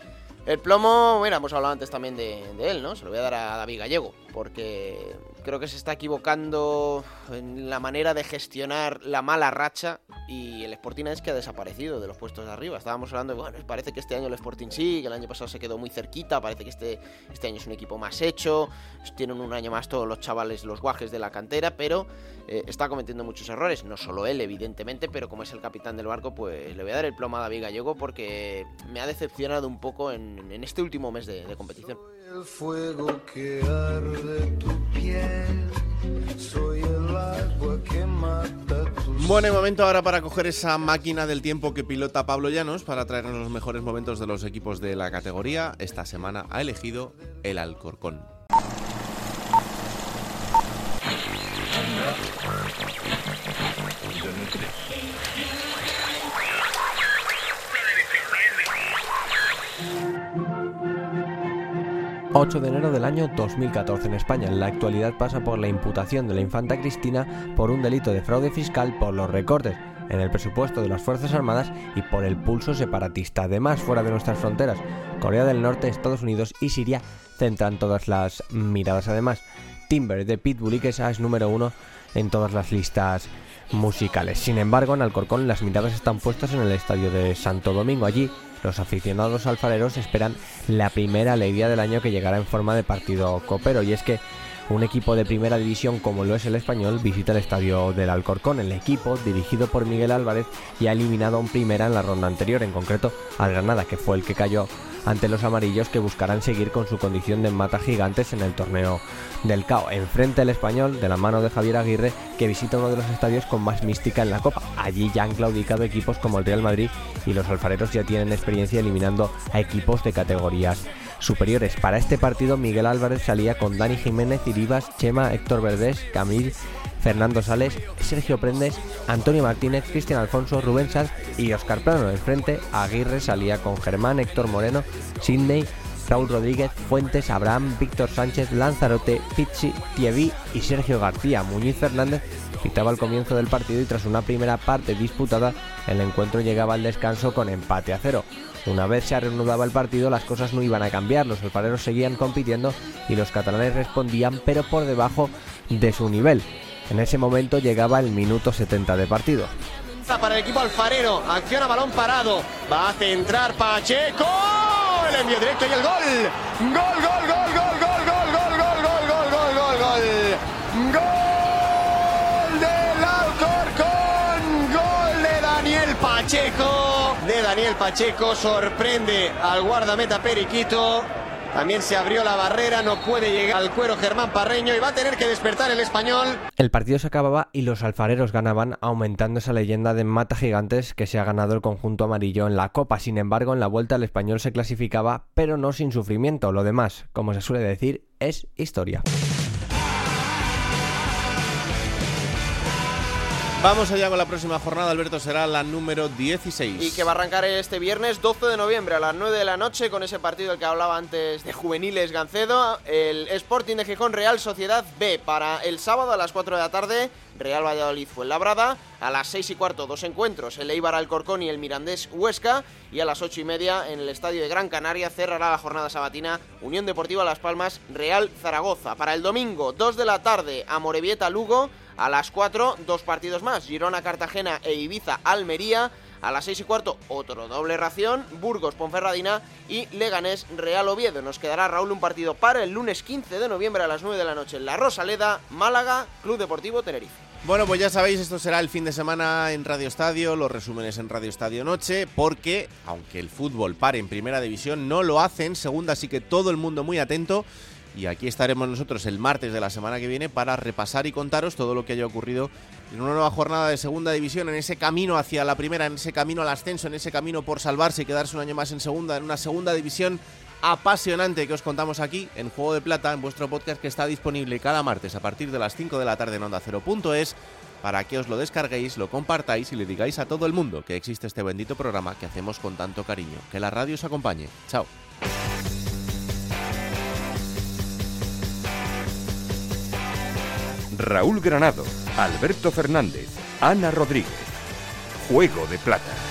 I: El plomo, mira, hemos hablado antes también de, de él, ¿no? Se lo voy a dar a David Gallego, porque creo que se está equivocando en la manera de gestionar la mala racha y el Sporting es que ha desaparecido de los puestos de arriba. Estábamos hablando bueno, parece que este año el Sporting sí, que el año pasado se quedó muy cerquita, parece que este, este año es un equipo más hecho, tienen un año más todos los chavales, los guajes de la cantera, pero eh, está cometiendo muchos errores, no solo él, evidentemente, pero como es el capitán del barco, pues le voy a dar el plomo a David Gallego porque me ha decepcionado un poco en, en este último mes de competición.
T: El fuego que arde tu piel. Soy el agua que mata tus
A: Buen momento ahora para coger esa máquina del tiempo que pilota Pablo Llanos para traernos los mejores momentos de los equipos de la categoría. Esta semana ha elegido el Alcorcón.
U: ...8 8 de enero del año 2014 en España. En la actualidad pasa por la imputación de la infanta Cristina por un delito de fraude fiscal por los recortes en el presupuesto de las Fuerzas Armadas y por el pulso separatista. Además, fuera de nuestras fronteras, Corea del Norte, Estados Unidos y Siria centran todas las miradas. Además, Timber de Pitbull Quesada es número uno en todas las listas musicales. Sin embargo, en Alcorcón las miradas están puestas en el estadio de Santo Domingo. Allí, los aficionados alfareros esperan la primera alegría del año que llegará en forma de partido copero. Y es que un equipo de primera división como lo es el español visita el estadio del Alcorcón. El equipo, dirigido por Miguel Álvarez, ya ha eliminado a un primera en la ronda anterior, en concreto al Granada, que fue el que cayó ante los amarillos que buscarán seguir con su condición de mata gigantes en el torneo del CAO. Enfrente el español, de la mano de Javier Aguirre, que visita uno de los estadios con más mística en la Copa. Allí ya han claudicado equipos como el Real Madrid y los alfareros ya tienen experiencia eliminando a equipos de categorías superiores. Para este partido Miguel Álvarez salía con Dani Jiménez, Iribas, Chema, Héctor Verdés, Camil, Fernando Sales, Sergio Prendes, Antonio Martínez, Cristian Alfonso, Rubén Sanz y Oscar Plano. Enfrente Aguirre salía con Germán, Héctor Moreno, Sidney, Raúl Rodríguez, Fuentes, Abraham, Víctor Sánchez, Lanzarote, Pizzi, Thierry y Sergio García. Muñiz Fernández pitaba el comienzo del partido y tras una primera parte disputada, el encuentro llegaba al descanso con empate a cero. Una vez se reanudaba el partido, las cosas no iban a cambiar, los alfareros seguían compitiendo y los catalanes respondían, pero por debajo de su nivel. En ese momento llegaba el minuto 70 de partido.
I: Para el equipo alfarero, acciona balón parado, va a centrar Pacheco, el envío directo y el gol. Gol, gol, gol, gol, gol, gol, gol, gol, gol, gol, gol, gol, gol. Gol del Alcorcón, gol de Daniel Pacheco, de Daniel Pacheco, sorprende al guardameta Periquito. También se abrió la barrera, no puede llegar al cuero Germán Parreño y va a tener que despertar el español.
U: El partido se acababa y los alfareros ganaban, aumentando esa leyenda de mata gigantes que se ha ganado el conjunto amarillo en la Copa. Sin embargo, en la vuelta el español se clasificaba, pero no sin sufrimiento. Lo demás, como se suele decir, es historia.
A: Vamos allá con la próxima jornada, Alberto, será la número 16.
I: Y que va a arrancar este viernes 12 de noviembre a las 9 de la noche con ese partido del que hablaba antes de Juveniles Gancedo, el Sporting de Gijón Real Sociedad B para el sábado a las 4 de la tarde, Real Valladolid fue Labrada, a las 6 y cuarto dos encuentros, el Eibar Alcorcón y el Mirandés Huesca, y a las 8 y media en el Estadio de Gran Canaria cerrará la jornada sabatina Unión Deportiva Las Palmas Real Zaragoza. Para el domingo 2 de la tarde a Morevieta Lugo, a las 4, dos partidos más, Girona, Cartagena e Ibiza, Almería. A las 6 y cuarto, otro doble ración, Burgos, Ponferradina y Leganés, Real Oviedo. Nos quedará, Raúl, un partido para el lunes 15 de noviembre a las 9 de la noche en La Rosaleda, Málaga, Club Deportivo Tenerife.
A: Bueno, pues ya sabéis, esto será el fin de semana en Radio Estadio, los resúmenes en Radio Estadio Noche, porque aunque el fútbol pare en primera división, no lo hace en segunda, así que todo el mundo muy atento. Y aquí estaremos nosotros el martes de la semana que viene para repasar y contaros todo lo que haya ocurrido en una nueva jornada de segunda división, en ese camino hacia la primera, en ese camino al ascenso, en ese camino por salvarse y quedarse un año más en segunda, en una segunda división apasionante que os contamos aquí en Juego de Plata, en vuestro podcast que está disponible cada martes a partir de las 5 de la tarde en Onda 0.es para que os lo descarguéis, lo compartáis y le digáis a todo el mundo que existe este bendito programa que hacemos con tanto cariño. Que la radio os acompañe. Chao.
B: Raúl Granado, Alberto Fernández, Ana Rodríguez. Juego de Plata.